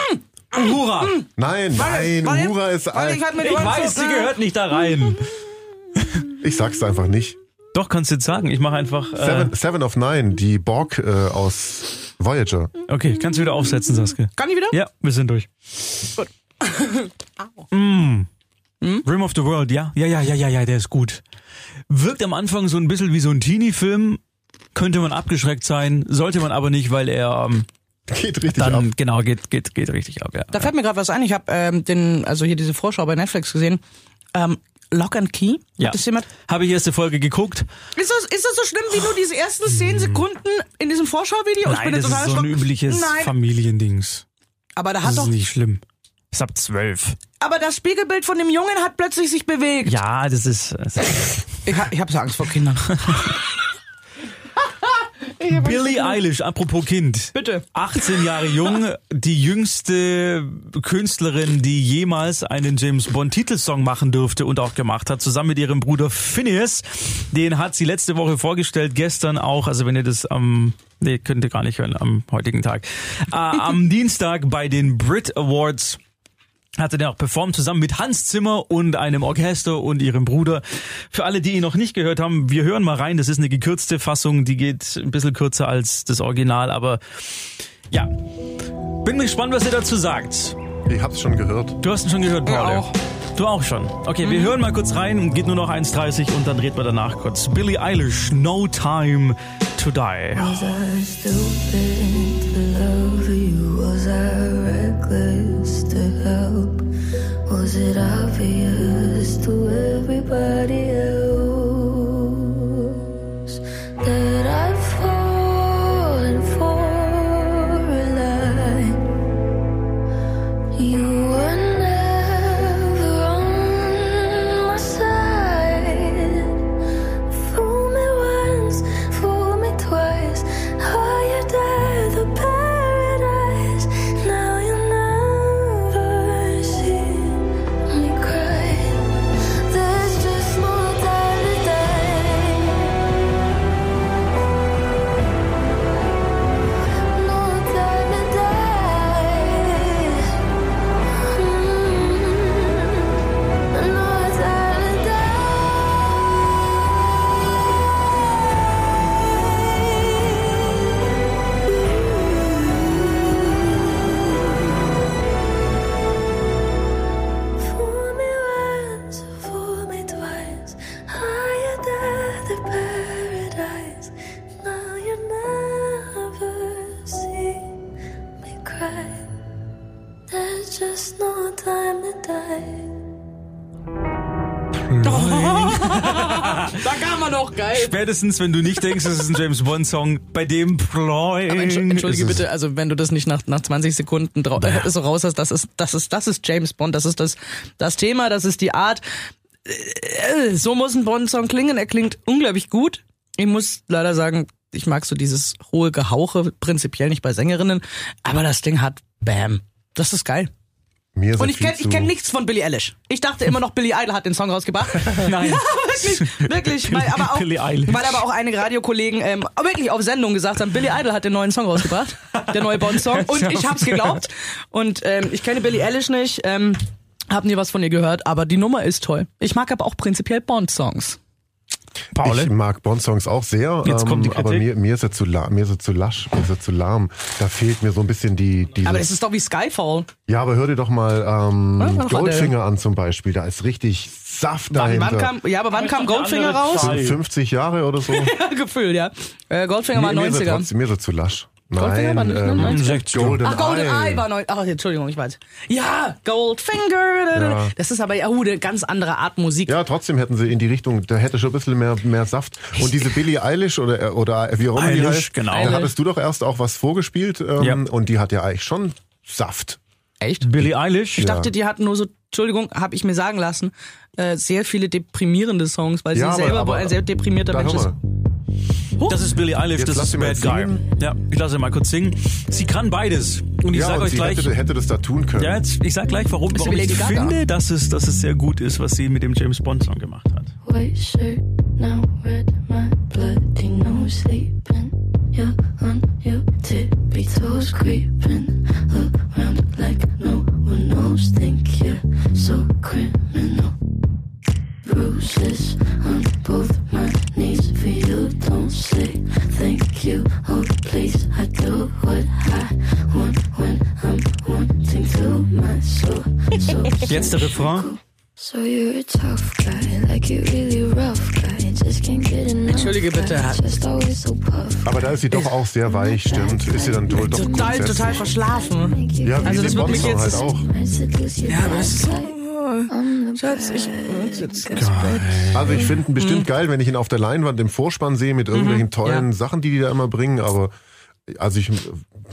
Hurra! Nein, nein, warte, Uhura ist alt. ich halt Ich weiß, sie gehört nicht da rein. Ich sag's einfach nicht. Doch, kannst du jetzt sagen. Ich mache einfach. Äh, Seven, Seven of Nine, die Borg äh, aus Voyager. okay, kannst du wieder aufsetzen, Saskia. Kann ich wieder? Ja, wir sind durch. Gut. Mm. Rim of the World, ja. Ja, ja, ja, ja, ja, der ist gut. Wirkt am Anfang so ein bisschen wie so ein Teenie-Film. Könnte man abgeschreckt sein, sollte man aber nicht, weil er ähm, Geht richtig dann, ab. genau, geht, geht, geht richtig ab, ja. Da fällt mir gerade was ein. Ich habe ähm, den, also hier diese Vorschau bei Netflix gesehen. Ähm, Lock and Key. Ja. Hat das jemand? Habe ich erste Folge geguckt. Ist das, ist das so schlimm wie nur diese ersten zehn Sekunden in diesem Vorschauvideo? Ich Nein, bin das ist so ein übliches Nein, Familiendings. aber da Das hat ist doch, nicht schlimm. Ist ab zwölf. aber das Spiegelbild von dem Jungen hat plötzlich sich bewegt. Ja, das ist. Das ist Ich, ha- ich habe so Angst vor Kindern. Billie Eilish, apropos Kind. Bitte. 18 Jahre jung, die jüngste Künstlerin, die jemals einen James Bond Titelsong machen durfte und auch gemacht hat, zusammen mit ihrem Bruder Phineas. Den hat sie letzte Woche vorgestellt, gestern auch, also wenn ihr das am, nee, könnt ihr gar nicht hören am heutigen Tag, äh, am Dienstag bei den Brit Awards hat er dann auch performt, zusammen mit Hans Zimmer und einem Orchester und ihrem Bruder. Für alle, die ihn noch nicht gehört haben, wir hören mal rein. Das ist eine gekürzte Fassung, die geht ein bisschen kürzer als das Original, aber ja. Bin gespannt, was ihr dazu sagt. Ich hab's schon gehört. Du hast ihn schon gehört, Paul. Ja, auch. Du auch schon. Okay, wir hören mal kurz rein, geht nur noch 1,30 und dann dreht man danach kurz. Billie Eilish, No Time to Die. Help? Was it obvious to everybody else Spätestens, wenn du nicht denkst, es ist ein James Bond Song, bei dem entsch- Entschuldige bitte, also wenn du das nicht nach, nach 20 Sekunden äh, so raus hast, das ist, das ist, das ist James Bond, das ist das, das Thema, das ist die Art. Äh, So muss ein Bond-Song klingen. Er klingt unglaublich gut. Ich muss leider sagen, ich mag so dieses hohe Gehauche prinzipiell nicht bei Sängerinnen, aber das Ding hat Bam. Das ist geil. Mir Und ich kenne kenn nichts von Billie Eilish. Ich dachte immer noch, Billie Idol hat den Song rausgebracht. Nein. Ja, wirklich, wirklich. Weil aber auch, Billie Eilish. weil aber auch einige Radiokollegen ähm, wirklich auf Sendung gesagt haben, Billie Idol hat den neuen Song rausgebracht, der neue Bond-Song. Und ich hab's geglaubt. Und ähm, ich kenne Billie Eilish nicht, ähm, hab nie was von ihr gehört, aber die Nummer ist toll. Ich mag aber auch prinzipiell Bond-Songs. Paul. Ich mag Bond-Songs auch sehr, Jetzt kommt die ähm, aber Kritik. mir, mir ist er zu la mir ist er zu lasch, mir ist er zu lahm. Da fehlt mir so ein bisschen die, die. Aber es ist doch wie Skyfall. ja, aber hör dir doch mal ähm, Ja, Goldfinger an zum Beispiel. Da ist richtig Saft dahinter. wann kam, ja, aber wann kam Goldfinger raus? Zeit. 50 Jahre oder so. Gefühl, ja. Äh, Goldfinger war ist er 90er. trotzdem, mir ist er zu lasch. Goldfinger war nicht, ne? ähm, 90er? Golden Ach, Golden Eye. Eye war neu. Ach, Entschuldigung, ich weiß. Ja, Goldfinger. Ja. Das ist aber ja uh, eine ganz andere Art Musik. Ja, trotzdem hätten sie in die Richtung, da hätte schon ein bisschen mehr, mehr Saft. Und diese Billie Eilish oder, oder wie auch immer die Eilish, heißt, genau. da hattest du doch erst auch was vorgespielt ähm, Ja. und die hat ja eigentlich schon Saft. Echt? Billie Eilish. Ich dachte, die hatten nur so, Entschuldigung, habe ich mir sagen lassen, äh, sehr viele deprimierende Songs, weil Ja, sie aber- selber aber- wohl ein sehr deprimierter Mensch ist. Das ist Billie Eilish, Jetzt das ist Bad Guy. singen. Ja, ich lasse mal kurz singen. Sie kann beides. Und ich Ja, sage euch sie gleich, hätte, hätte das da tun können. ja, jetzt, ich sag gleich, warum, warum ich finde, dass es, dass es sehr gut ist, was sie mit dem James Bond Song gemacht hat. White shirt, now red, my bloody nose can't get enough. Entschuldige bitte. guy. Just always so puff. Aber da ist sie doch auch sehr weich, stimmt. Ist sie dann wohl doch Total, total verschlafen. Ja, wie Also das wird mich Bond-Song halt jetzt- auch. Ja, aber das ist Schatz, ich. Also ich finde ihn bestimmt geil, wenn ich ihn auf der Leinwand im Vorspann sehe mit irgendwelchen tollen Ja. Sachen, die die da immer bringen, aber also ich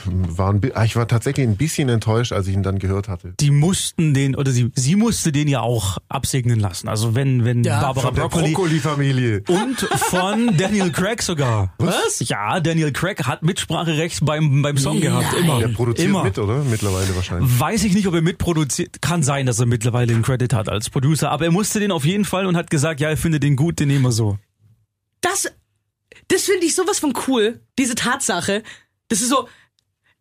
war, ein, ah, ich war tatsächlich ein bisschen enttäuscht, als ich ihn dann gehört hatte. Die mussten den, oder sie, sie musste den ja auch absegnen lassen. Also wenn, wenn Ja. Barbara Von der Broccoli Brokkoli-Familie. und von Daniel Craig sogar. Was? Ja, Daniel Craig hat Mitspracherecht beim, beim Song gehabt. Immer. Der produziert Immer. mit, oder? Mittlerweile wahrscheinlich. Weiß ich nicht, ob er mitproduziert. Kann sein, dass er mittlerweile einen Credit hat als Producer. Aber er musste den auf jeden Fall und hat gesagt, ja, er findet den gut, den nehmen wir so. Das, das finde ich sowas von cool. Diese Tatsache. Das ist so.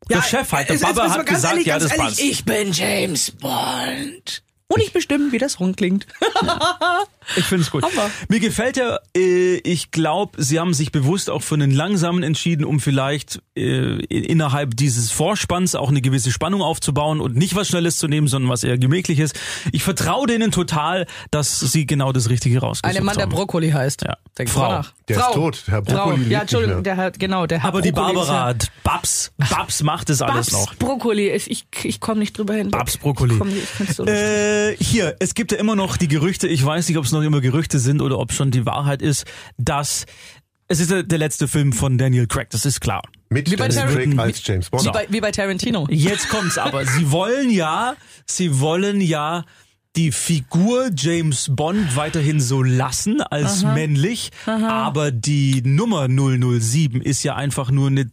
Der Chef halt, der es- es- Baba hat ganz gesagt, ehrlich, ja, das ehrlich, passt. Ich bin James Bond. Und ich bestimme, wie das Song klingt. Ich finde es gut. Hammer. Mir gefällt ja, äh, ich glaube, sie haben sich bewusst auch für einen langsamen entschieden, um vielleicht äh, innerhalb dieses Vorspanns auch eine gewisse Spannung aufzubauen und nicht was Schnelles zu nehmen, sondern was eher gemächliches. Ich vertraue denen total, dass sie genau das Richtige rausgesucht Ein Mann, der haben. Brokkoli heißt. Ja. Denk Frau. nach. Der ist Frau. tot. Herr Brokkoli Ja, nicht Entschuldigung, mehr. der Herr, genau, der Herr Aber die Brokkoli ist ja- Barbara, Babs, Babs macht es alles Babs noch. Brokkoli, ich, ich, ich komme nicht drüber hin. Babs Brokkoli. Ich, komm, ich so. Äh, hier, es gibt ja immer noch die Gerüchte, ich weiß nicht, ob es noch immer Gerüchte sind oder ob schon die Wahrheit ist, dass es ist ja der letzte Film von Daniel Craig, das ist klar. Mit Wie bei Daniel Craig als James Bond. wie, bei, wie bei Tarantino. Jetzt kommt's aber. Sie wollen ja, sie wollen ja die Figur James Bond weiterhin so lassen als männlich, aber die Nummer 007 ist ja einfach nur eine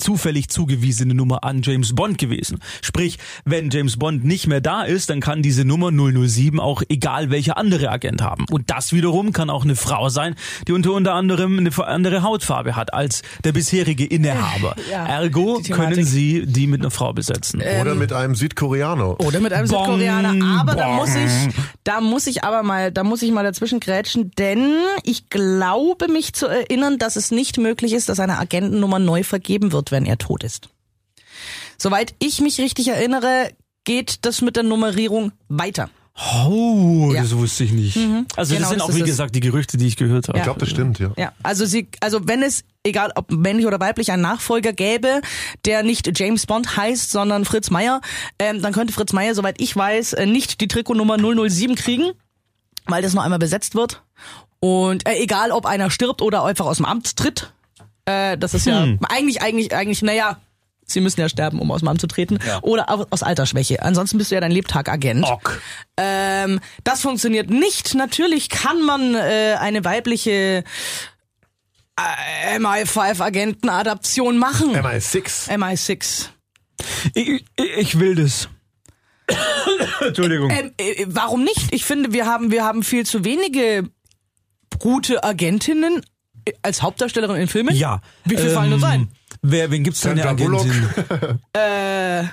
zufällig zugewiesene Nummer an James Bond gewesen. Sprich, wenn James Bond nicht mehr da ist, dann kann diese Nummer 007 auch egal welcher andere Agent haben. Und das wiederum kann auch eine Frau sein, die unter unter anderem eine andere Hautfarbe hat als der bisherige Innehaber. Ja, Ergo können sie die mit einer Frau besetzen. Oder mit einem Südkoreaner. Oder mit einem Bong, Südkoreaner. Aber da bong. muss ich, da muss ich aber mal, da muss ich mal dazwischen grätschen, denn ich glaube mich zu erinnern, dass es nicht möglich ist, dass eine Agentennummer neu vergeben wird, wenn er tot ist. Soweit ich mich richtig erinnere, geht das mit der Nummerierung weiter. Oh, Ja. das wusste ich nicht. Also Genau, das sind das auch, wie es. gesagt, die Gerüchte, die ich gehört habe. Ich glaube, das stimmt, ja. Ja, also sie, also wenn es, egal ob männlich oder weiblich, einen Nachfolger gäbe, der nicht James Bond heißt, sondern Fritz Meier, ähm, dann könnte Fritz Meier, soweit ich weiß, äh, nicht die Trikotnummer 007 kriegen, weil das noch einmal besetzt wird. Und äh, egal, ob einer stirbt oder einfach aus dem Amt tritt, äh, das ist ja eigentlich, eigentlich, eigentlich, naja, sie müssen ja sterben, um aus dem Amt zu treten, oder au- aus Altersschwäche. Ansonsten bist du ja dein Lebtagagent. Ähm, das funktioniert nicht. Natürlich kann man äh, eine weibliche äh, MI5-Agenten-Adaption machen. MI6. MI6. Ich, ich, will das. Entschuldigung. Ähm, äh, warum nicht? Ich finde, wir haben, wir haben viel zu wenige gute Agentinnen als Hauptdarstellerin in Filmen. ja. Wie viel fallen uns ein? Wer, wen gibt's denn eine. Agentin? Äh,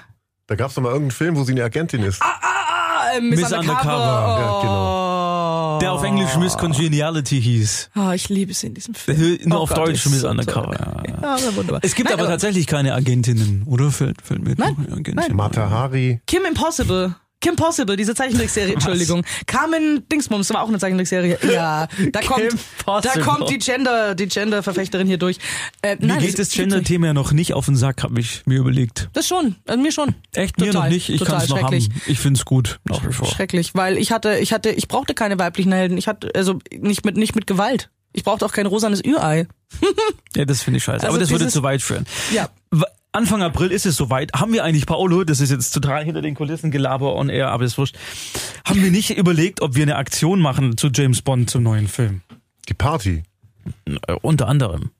Da gab es doch mal irgendeinen Film, wo sie eine Agentin ist. ah, äh, Miss, Miss Undercover. Undercover. Ja, genau. Oh. Der auf Englisch Miss Congeniality hieß. Oh, ich liebe sie in diesem Film. Nur Oh auf Gott, Deutsch Miss so Undercover. toll. Ja. Ja, aber wunderbar. Es gibt Nein, aber tatsächlich keine Agentinnen, oder? Fällt, fällt mir Nein, nein. ein. Mata Hari. Kim Impossible. Kim Possible, diese Zeichentrickserie, Entschuldigung. Carmen Dingsbums war auch eine Zeichentrickserie. Ja, da kommt, da kommt die Gender, die Gender-Verfechterin hier durch. Äh, Mir nein, geht das ist- Gender-Thema ja noch nicht auf den Sack, habe ich mir überlegt. Das schon, also mir schon. Echt? Mir Total, noch nicht. Ich kann es noch haben. Ich find's gut. Nach wie vor. Schrecklich, weil ich hatte, ich hatte, ich brauchte keine weiblichen Helden. Ich hatte, also nicht mit, nicht mit Gewalt. Ich brauchte auch kein rosanes Ürei. Ja, das finde ich scheiße. Also aber das würde dieses- zu weit führen. Ja. Anfang April ist es soweit. Haben wir eigentlich, Paolo, das ist jetzt total hinter den Kulissen Gelaber on air, aber ist wurscht. Haben wir nicht überlegt, ob wir eine Aktion machen zu James Bond zum neuen Film? Die Party. Äh, unter anderem.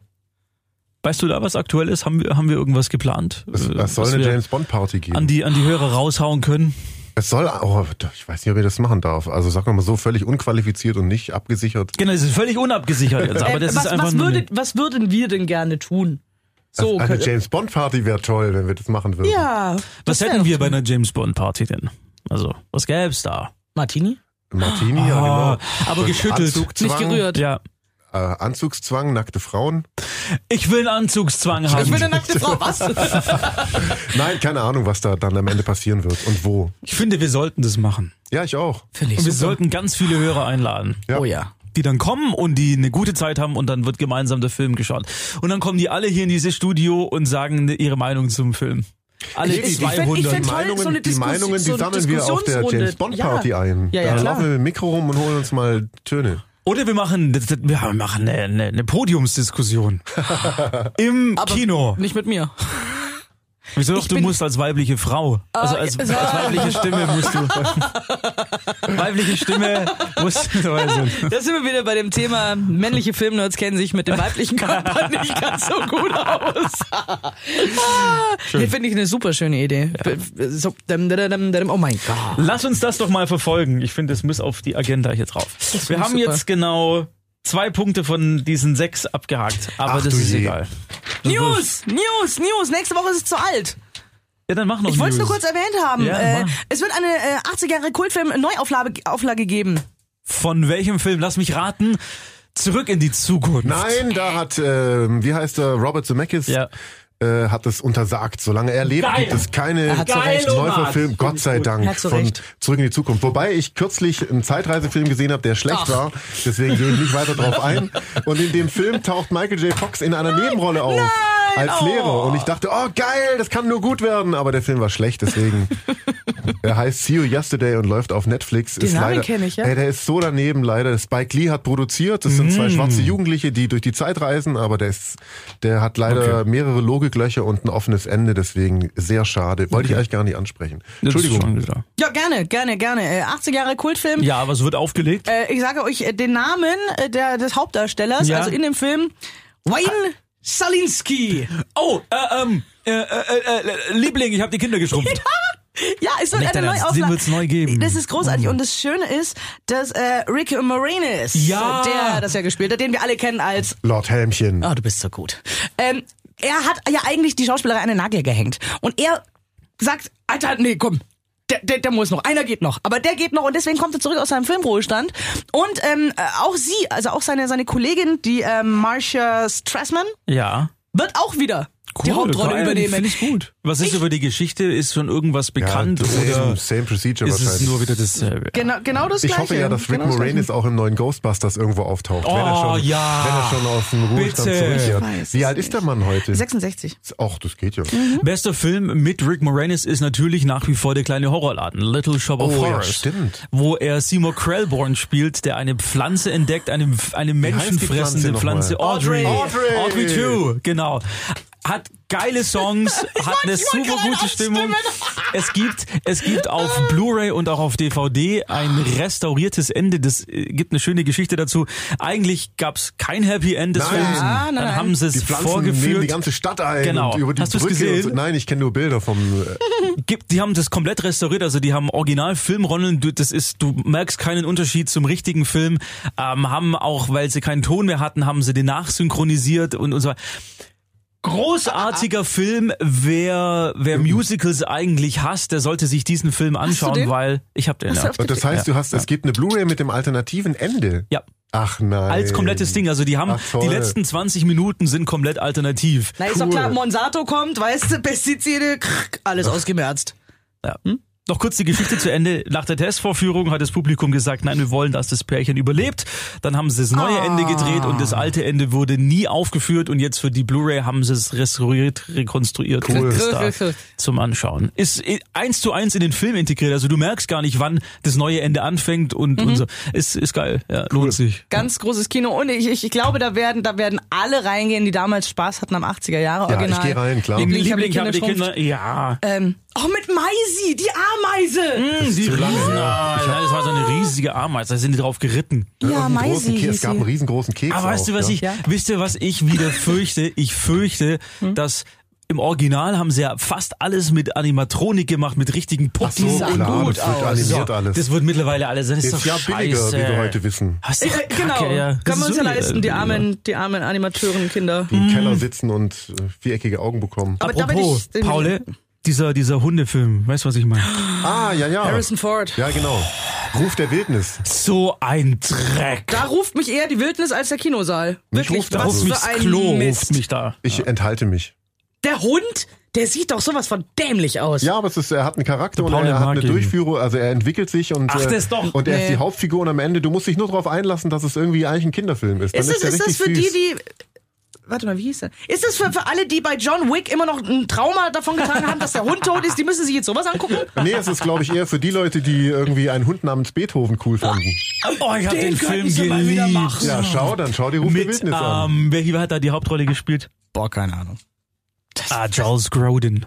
Weißt du da, was aktuell ist? Haben wir, haben wir irgendwas geplant? Es, Äh, es soll was eine James Bond Party geben. an die, an die Hörer raushauen können? es soll, oh, ich weiß nicht, ob ihr das machen darf. Also sagen wir mal so, völlig unqualifiziert und nicht abgesichert. Genau, es ist völlig unabgesichert jetzt, aber Äh, das was, ist einfach was, nur würde, eine- was würden wir denn gerne tun? So, Also eine kö- James Bond Party wäre toll, wenn wir das machen würden. ja. Was hätten wir bei einer James Bond Party denn? Also, was gäb's da? Martini? Martini, ja Ah, genau. aber Und geschüttelt. Nicht gerührt. Ja. äh, Anzugszwang, nackte Frauen. Ich will einen Anzugszwang haben. Ich will eine nackte Frau. Was? Nein, keine Ahnung, was da dann am Ende passieren wird und wo. Ich finde, wir sollten das machen. Ja, ich auch. Finde ich Und wir super. sollten ganz viele Hörer einladen. Ja. Oh ja. Die dann kommen und die eine gute Zeit haben und dann wird gemeinsam der Film geschaut. Und dann kommen die alle hier in dieses Studio und sagen ihre Meinung zum Film. Alle Ich- ich- ich 200. ich find toll, Meinungen, so die Meinungen, die so sammeln wir auf der. James Bond Party Ja. ein. Ja, ja, da klar. laufen wir mit dem Mikro rum und holen uns mal Töne. Oder wir machen, wir machen eine, eine, eine Podiumsdiskussion. Im Kino. Nicht mit mir. Wieso doch, du musst als weibliche Frau. Also als, als weibliche Stimme musst du. weibliche Stimme musst du. Also. Da sind wir wieder bei dem Thema, männliche Filmnerds kennen sich mit dem weiblichen Körper nicht ganz so gut aus. ah, nee, finde ich eine super schöne Idee. Dum, oh mein Gott. Lass uns das doch mal verfolgen. Ich finde, es muss auf die Agenda hier drauf. Wir haben super. jetzt genau zwei Punkte von diesen sechs abgehakt. Aber Ach das ist je. egal. News, News, News. Nächste Woche ist es zu alt. Ja, dann mach noch Ich wollte es nur kurz erwähnt haben. Ja, äh, es wird eine äh, 80er Jahre Kultfilm Neuauflage Auflage geben. Von welchem Film? Lass mich raten. Zurück in die Zukunft. Nein, da hat, äh, wie heißt er, Robert Zemeckis, Ja. Äh, hat es untersagt. Solange er lebt, Geil. gibt es keine Er. Neuverfilm, Gott sei Dank, zu von Recht. Zurück in die Zukunft. Wobei ich kürzlich einen Zeitreisefilm gesehen habe, der schlecht Ach. war. Deswegen gehe ich nicht weiter drauf ein. Und in dem Film taucht Michael J. Fox in einer Nebenrolle auf. Als Oh. Lehrer. Und ich dachte, oh geil, das kann nur gut werden. Aber der Film war schlecht, deswegen. er heißt See You Yesterday und läuft auf Netflix. Den ist Namen leider, kenn ich, ja. Ey, der ist so daneben leider. Spike Lee hat produziert. Das sind Mm. zwei schwarze Jugendliche, die durch die Zeit reisen, aber der ist, der hat leider mehrere Logiklöcher und ein offenes Ende, deswegen sehr schade. Wollte ich eigentlich gar nicht ansprechen. Das Entschuldigung. Ja, gerne, gerne, gerne. Äh, 80er Jahre Kultfilm. Ja, aber es wird aufgelegt. Äh, ich sage euch äh, den Namen äh, der, des Hauptdarstellers, Ja. also in dem Film, Wayne Salinsky. Oh, äh, ähm, äh, äh, äh, äh, Liebling, ich habe die Kinder geschrumpft. Ja, es wird Nicht eine Ernst, Neuauflage. wird's neu geben. Das ist großartig. Und das Schöne ist, dass äh, Rick Moranis, Ja. der das ja gespielt hat, den wir alle kennen als Lord Helmchen. Oh, du bist so gut. Ähm, er hat ja eigentlich die Schauspielerei an den Nagel gehängt. Und er sagt, Alter, nee, komm. Der, der, der muss noch, einer geht noch, aber der geht noch und deswegen kommt er zurück aus seinem Filmruhestand. Und ähm, äh, auch sie, also auch seine, seine Kollegin, die ähm, Marcia Strassman, Ja. wird auch wieder die Hauptrolle geil, übernehmen. Finde ich gut. Was ist über die Geschichte? Ist schon irgendwas bekannt ja, same, oder same procedure ist es wahrscheinlich. nur wieder dasselbe? Genau, genau das ich gleiche. hoffe ja, dass Rick genau das Moranis auch im neuen Ghostbusters irgendwo auftaucht. wenn, er Oh, schon, ja. wenn er schon aus dem Ruhestand zurückkehrt. Ich Wie alt ist der Mann heute? Gleiche. 66. Ach, das geht ja. Bester Film mit Rick Moranis ist natürlich nach wie vor der kleine Horrorladen, Little Shop of Oh, ja, Horrors. stimmt. Wo er Seymour Krellborn spielt, der eine Pflanze entdeckt, eine, eine menschenfressende Pflanze Pflanze. Audrey. Audrey. Audrey 2, genau. Hat geile Songs, hat eine super gute Stimmung. Es gibt, es gibt auf Blu-ray und auch auf DVD ein restauriertes Ende. Das äh, gibt eine schöne Geschichte dazu. Eigentlich gab's kein Happy End des Nein. Films. Ah, nein, Dann haben sie es vorgeführt. die ganze Stadt ein Genau. und über die Hast du's Brücke. gesehen? So. Nein, ich kenne nur Bilder vom. Äh, gibt, die haben das komplett restauriert, also die haben original Filmrollen, du, das ist, du merkst keinen Unterschied zum richtigen Film, ähm, haben auch, weil sie keinen Ton mehr hatten, haben sie den nachsynchronisiert und, und so weiter. Großartiger Film, wer, wer Musicals eigentlich hasst, der sollte sich diesen Film anschauen, den? weil ich habe den ja. das heißt, du hast, es gibt eine Blu-ray mit dem alternativen Ende. ja. Ach nein. Als komplettes Ding, also die haben, Ach, die letzten 20 Minuten sind komplett alternativ. Na, ist doch Cool. klar, Monsanto kommt, weißt du, Pestizide, krrk, alles ausgemerzt. Ja. Noch kurz die Geschichte zu Ende. Nach der Testvorführung hat das Publikum gesagt, nein, wir wollen, dass das Pärchen überlebt. Dann haben sie das neue Ende gedreht und das alte Ende wurde nie aufgeführt und jetzt für die Blu-ray haben sie es restauriert, rekonstruiert. Cool. Da zum Anschauen. Ist äh, eins zu eins in den Film integriert, also du merkst gar nicht, wann das neue Ende anfängt und, und so. Ist, ist geil, ja, lohnt sich. Ganz großes Kino und ich, ich, ich glaube, da werden, da werden alle reingehen, die damals Spaß hatten am 80er Jahre Ja, Original. ich gehe rein, klar. Liebling, ich hab Liebling, die habe die Kinder Kinder, ja. Ähm, oh, mit Maisi, die Ameise. Die zu lange Riesen, her. ah, nein, das war so eine riesige Ameise, da sind die drauf geritten. Ja, Maisi. Es gab einen riesengroßen Keks. Aber weißt du, auch, was ja. ich, Ja. wisst ihr, was ich wieder fürchte? Ich fürchte, Hm? dass im Original haben sie ja fast alles mit Animatronik gemacht, mit richtigen Ach Puppen. so, klar, gut das wird animiert So, alles. Das wird mittlerweile alles. Das ist, ist doch ja billiger, scheiße. wie wir heute wissen. Das ist doch Äh, Kacke, genau, ja. Das können wir ist uns ja so leisten, die billiger. armen, die armen Animateuren, Kinder. Die im Keller sitzen und äh, viereckige Augen bekommen. Aber da bin Apropos, ich- Paule, dieser, dieser Hundefilm, weißt du, was ich meine? Ah, ja, ja. Harrison Ford. Ja, genau. Ruf der Wildnis. So ein Dreck. Da ruft mich eher die Wildnis als der Kinosaal. Mich Wirklich, ruft da was ruft für ein Klo Mist. ruft mich da. Ich enthalte mich. Der Hund, der sieht doch sowas von dämlich aus. Ja, aber es ist, er hat einen Charakter und er hat eine ihn. Durchführung, also er entwickelt sich und, Ach, äh, das doch. und er ist Nee. die Hauptfigur und am Ende, du musst dich nur darauf einlassen, dass es irgendwie eigentlich ein Kinderfilm ist. Dann Ist ist, das, er ist das für süß. die, die. Warte mal, wie hieß der? Ist das für, für alle, die bei John Wick immer noch ein Trauma davon getragen haben, dass der Hund tot ist? Die müssen sich jetzt sowas angucken? Nee, es ist, glaube ich, eher für die Leute, die irgendwie einen Hund namens Beethoven cool fanden. Oh, ich habe den, Film mal wieder geliebt. Ja, schau, dann schau die Ruf der Mit, Wildnis an. ähm, wer hier hat da die Hauptrolle gespielt? Boah, keine Ahnung. Ah, Charles Grodin.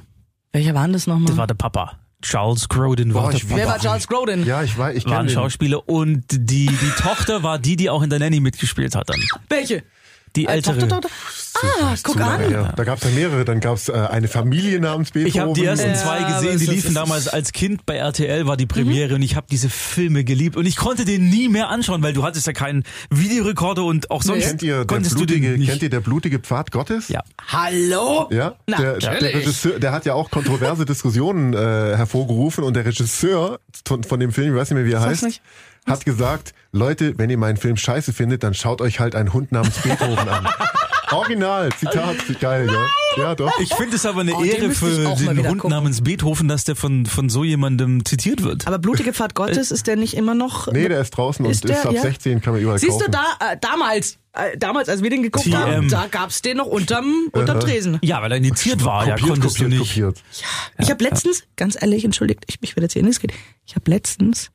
Welcher war denn das nochmal? Das war der Papa. Charles Grodin war Boah, der ich Papa. Wer war Charles Grodin? Ja, ich weiß, ich war kenne ein den. Schauspieler und die, die Tochter war die, die auch in der Nanny mitgespielt hat dann. Welche? Die Äh, ältere. Tochter? Ah, guck an. her. Da gab es ja mehrere. Dann gab es äh, eine Familie namens Beethoven. Ich habe die ersten Ja, zwei gesehen, es die liefen damals als Kind bei RTL, war die Premiere und ich habe diese Filme geliebt und ich konnte den nie mehr anschauen, weil du hattest ja keinen Videorekorder und auch sonst Kennt ihr, konntest du blutige, den nicht. kennt ihr der blutige Pfad Gottes? Ja. Hallo? Ja, Na, der, der, natürlich. Regisseur, der hat ja auch kontroverse Diskussionen äh, hervorgerufen und der Regisseur von, von dem Film, ich weiß nicht mehr, wie er Sag's heißt, nicht. Hat gesagt, Leute, wenn ihr meinen Film scheiße findet, dann schaut euch halt einen Hund namens Beethoven an. Original, Zitat, geil, ja. Ja, doch. Ich finde es aber eine Oh, Ehre ich für den Hund gucken. namens Beethoven, dass der von, von so jemandem zitiert wird. Aber Blutige Pfad Gottes, ist der nicht immer noch... Nee, der ist draußen Ist und ist der, ab ja? 16, kann man überall Siehst kaufen. du, da, äh, damals, äh, damals, als wir den geguckt TM. haben, da gab's den noch unterm, unterm Tresen. ja, weil er initiiert war, ja, kopiert, konntest kopiert, du nicht. kopiert. Ich habe letztens, ganz ehrlich, entschuldigt, ich mich, wenn jetzt hier nichts geht, ich habe letztens,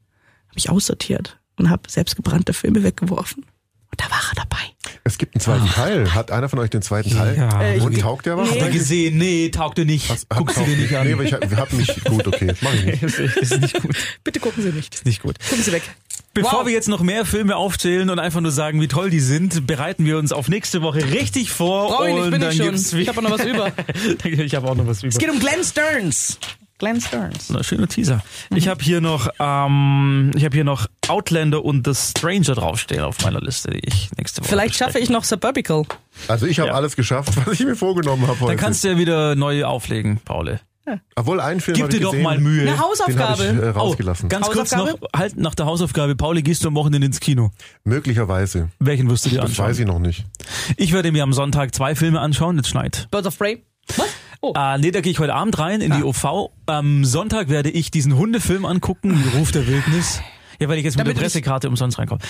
habe ich aussortiert und habe selbstgebrannte Filme weggeworfen. Und da war er dabei. Es gibt einen zweiten Teil. Hat einer von euch den zweiten Teil? Ja. Äh, und ich- taugt der was? Nee. Hat er gesehen? Nee, taugte nicht. Guckst du dir nicht an. Nee, aber ich hab, hab mich, gut, okay, mach ich nicht. ist, ist nicht gut. Bitte gucken Sie nicht. Ist nicht gut. Gucken Sie weg. Bevor Wow. wir jetzt noch mehr Filme aufzählen und einfach nur sagen, wie toll die sind, bereiten wir uns auf nächste Woche richtig vor. Brauch ich nicht, und bin dann ich schon. gibt's Ich habe noch was über. ich habe auch noch was über. Es geht um Glenn Stearns. Glenn Stearns. Na, schöner Teaser. Ich habe hier noch, ähm, ich habe hier noch Outlander und The Stranger draufstehen auf meiner Liste, die ich nächste Woche. Vielleicht schaffe ich noch Suburbical. Also ich habe Ja. alles geschafft, was ich mir vorgenommen habe heute. Dann kannst du ja wieder neu auflegen, Paul. Obwohl einen Film Gib dir doch gesehen, mal Mühe. Eine Den habe ich Hausaufgabe. äh, rausgelassen. Oh, ganz kurz noch, Hausaufgabe? halt nach der Hausaufgabe. Pauli, gehst du am Wochenende ins Kino? Möglicherweise. Welchen wirst du dir Das anschauen? weiß ich noch nicht. Ich werde mir am Sonntag zwei Filme anschauen, es schneit. Birds of Prey. Was? Oh. Äh, nee, da gehe ich heute Abend rein in die Ah. OV. Am Sonntag werde ich diesen Hundefilm angucken, Ruf der Wildnis. Ja, weil ich jetzt mit Damit der Pressekarte umsonst reinkomme.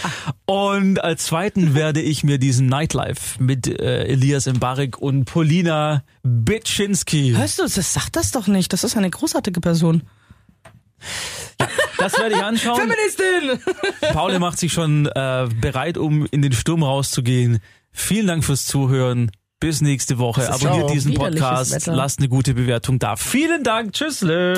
Und als zweiten werde ich mir diesen Nightlife mit äh, Elias Mbarek und Polina Bitschinski. Hörst du, das sagt das doch nicht. Das ist eine großartige Person. Das werde ich anschauen. Feministin! Paul macht sich schon äh, bereit, um in den Sturm rauszugehen. Vielen Dank fürs Zuhören. Bis nächste Woche. Abonniert diesen Podcast. Lasst eine gute Bewertung da. Vielen Dank. Tschüssle.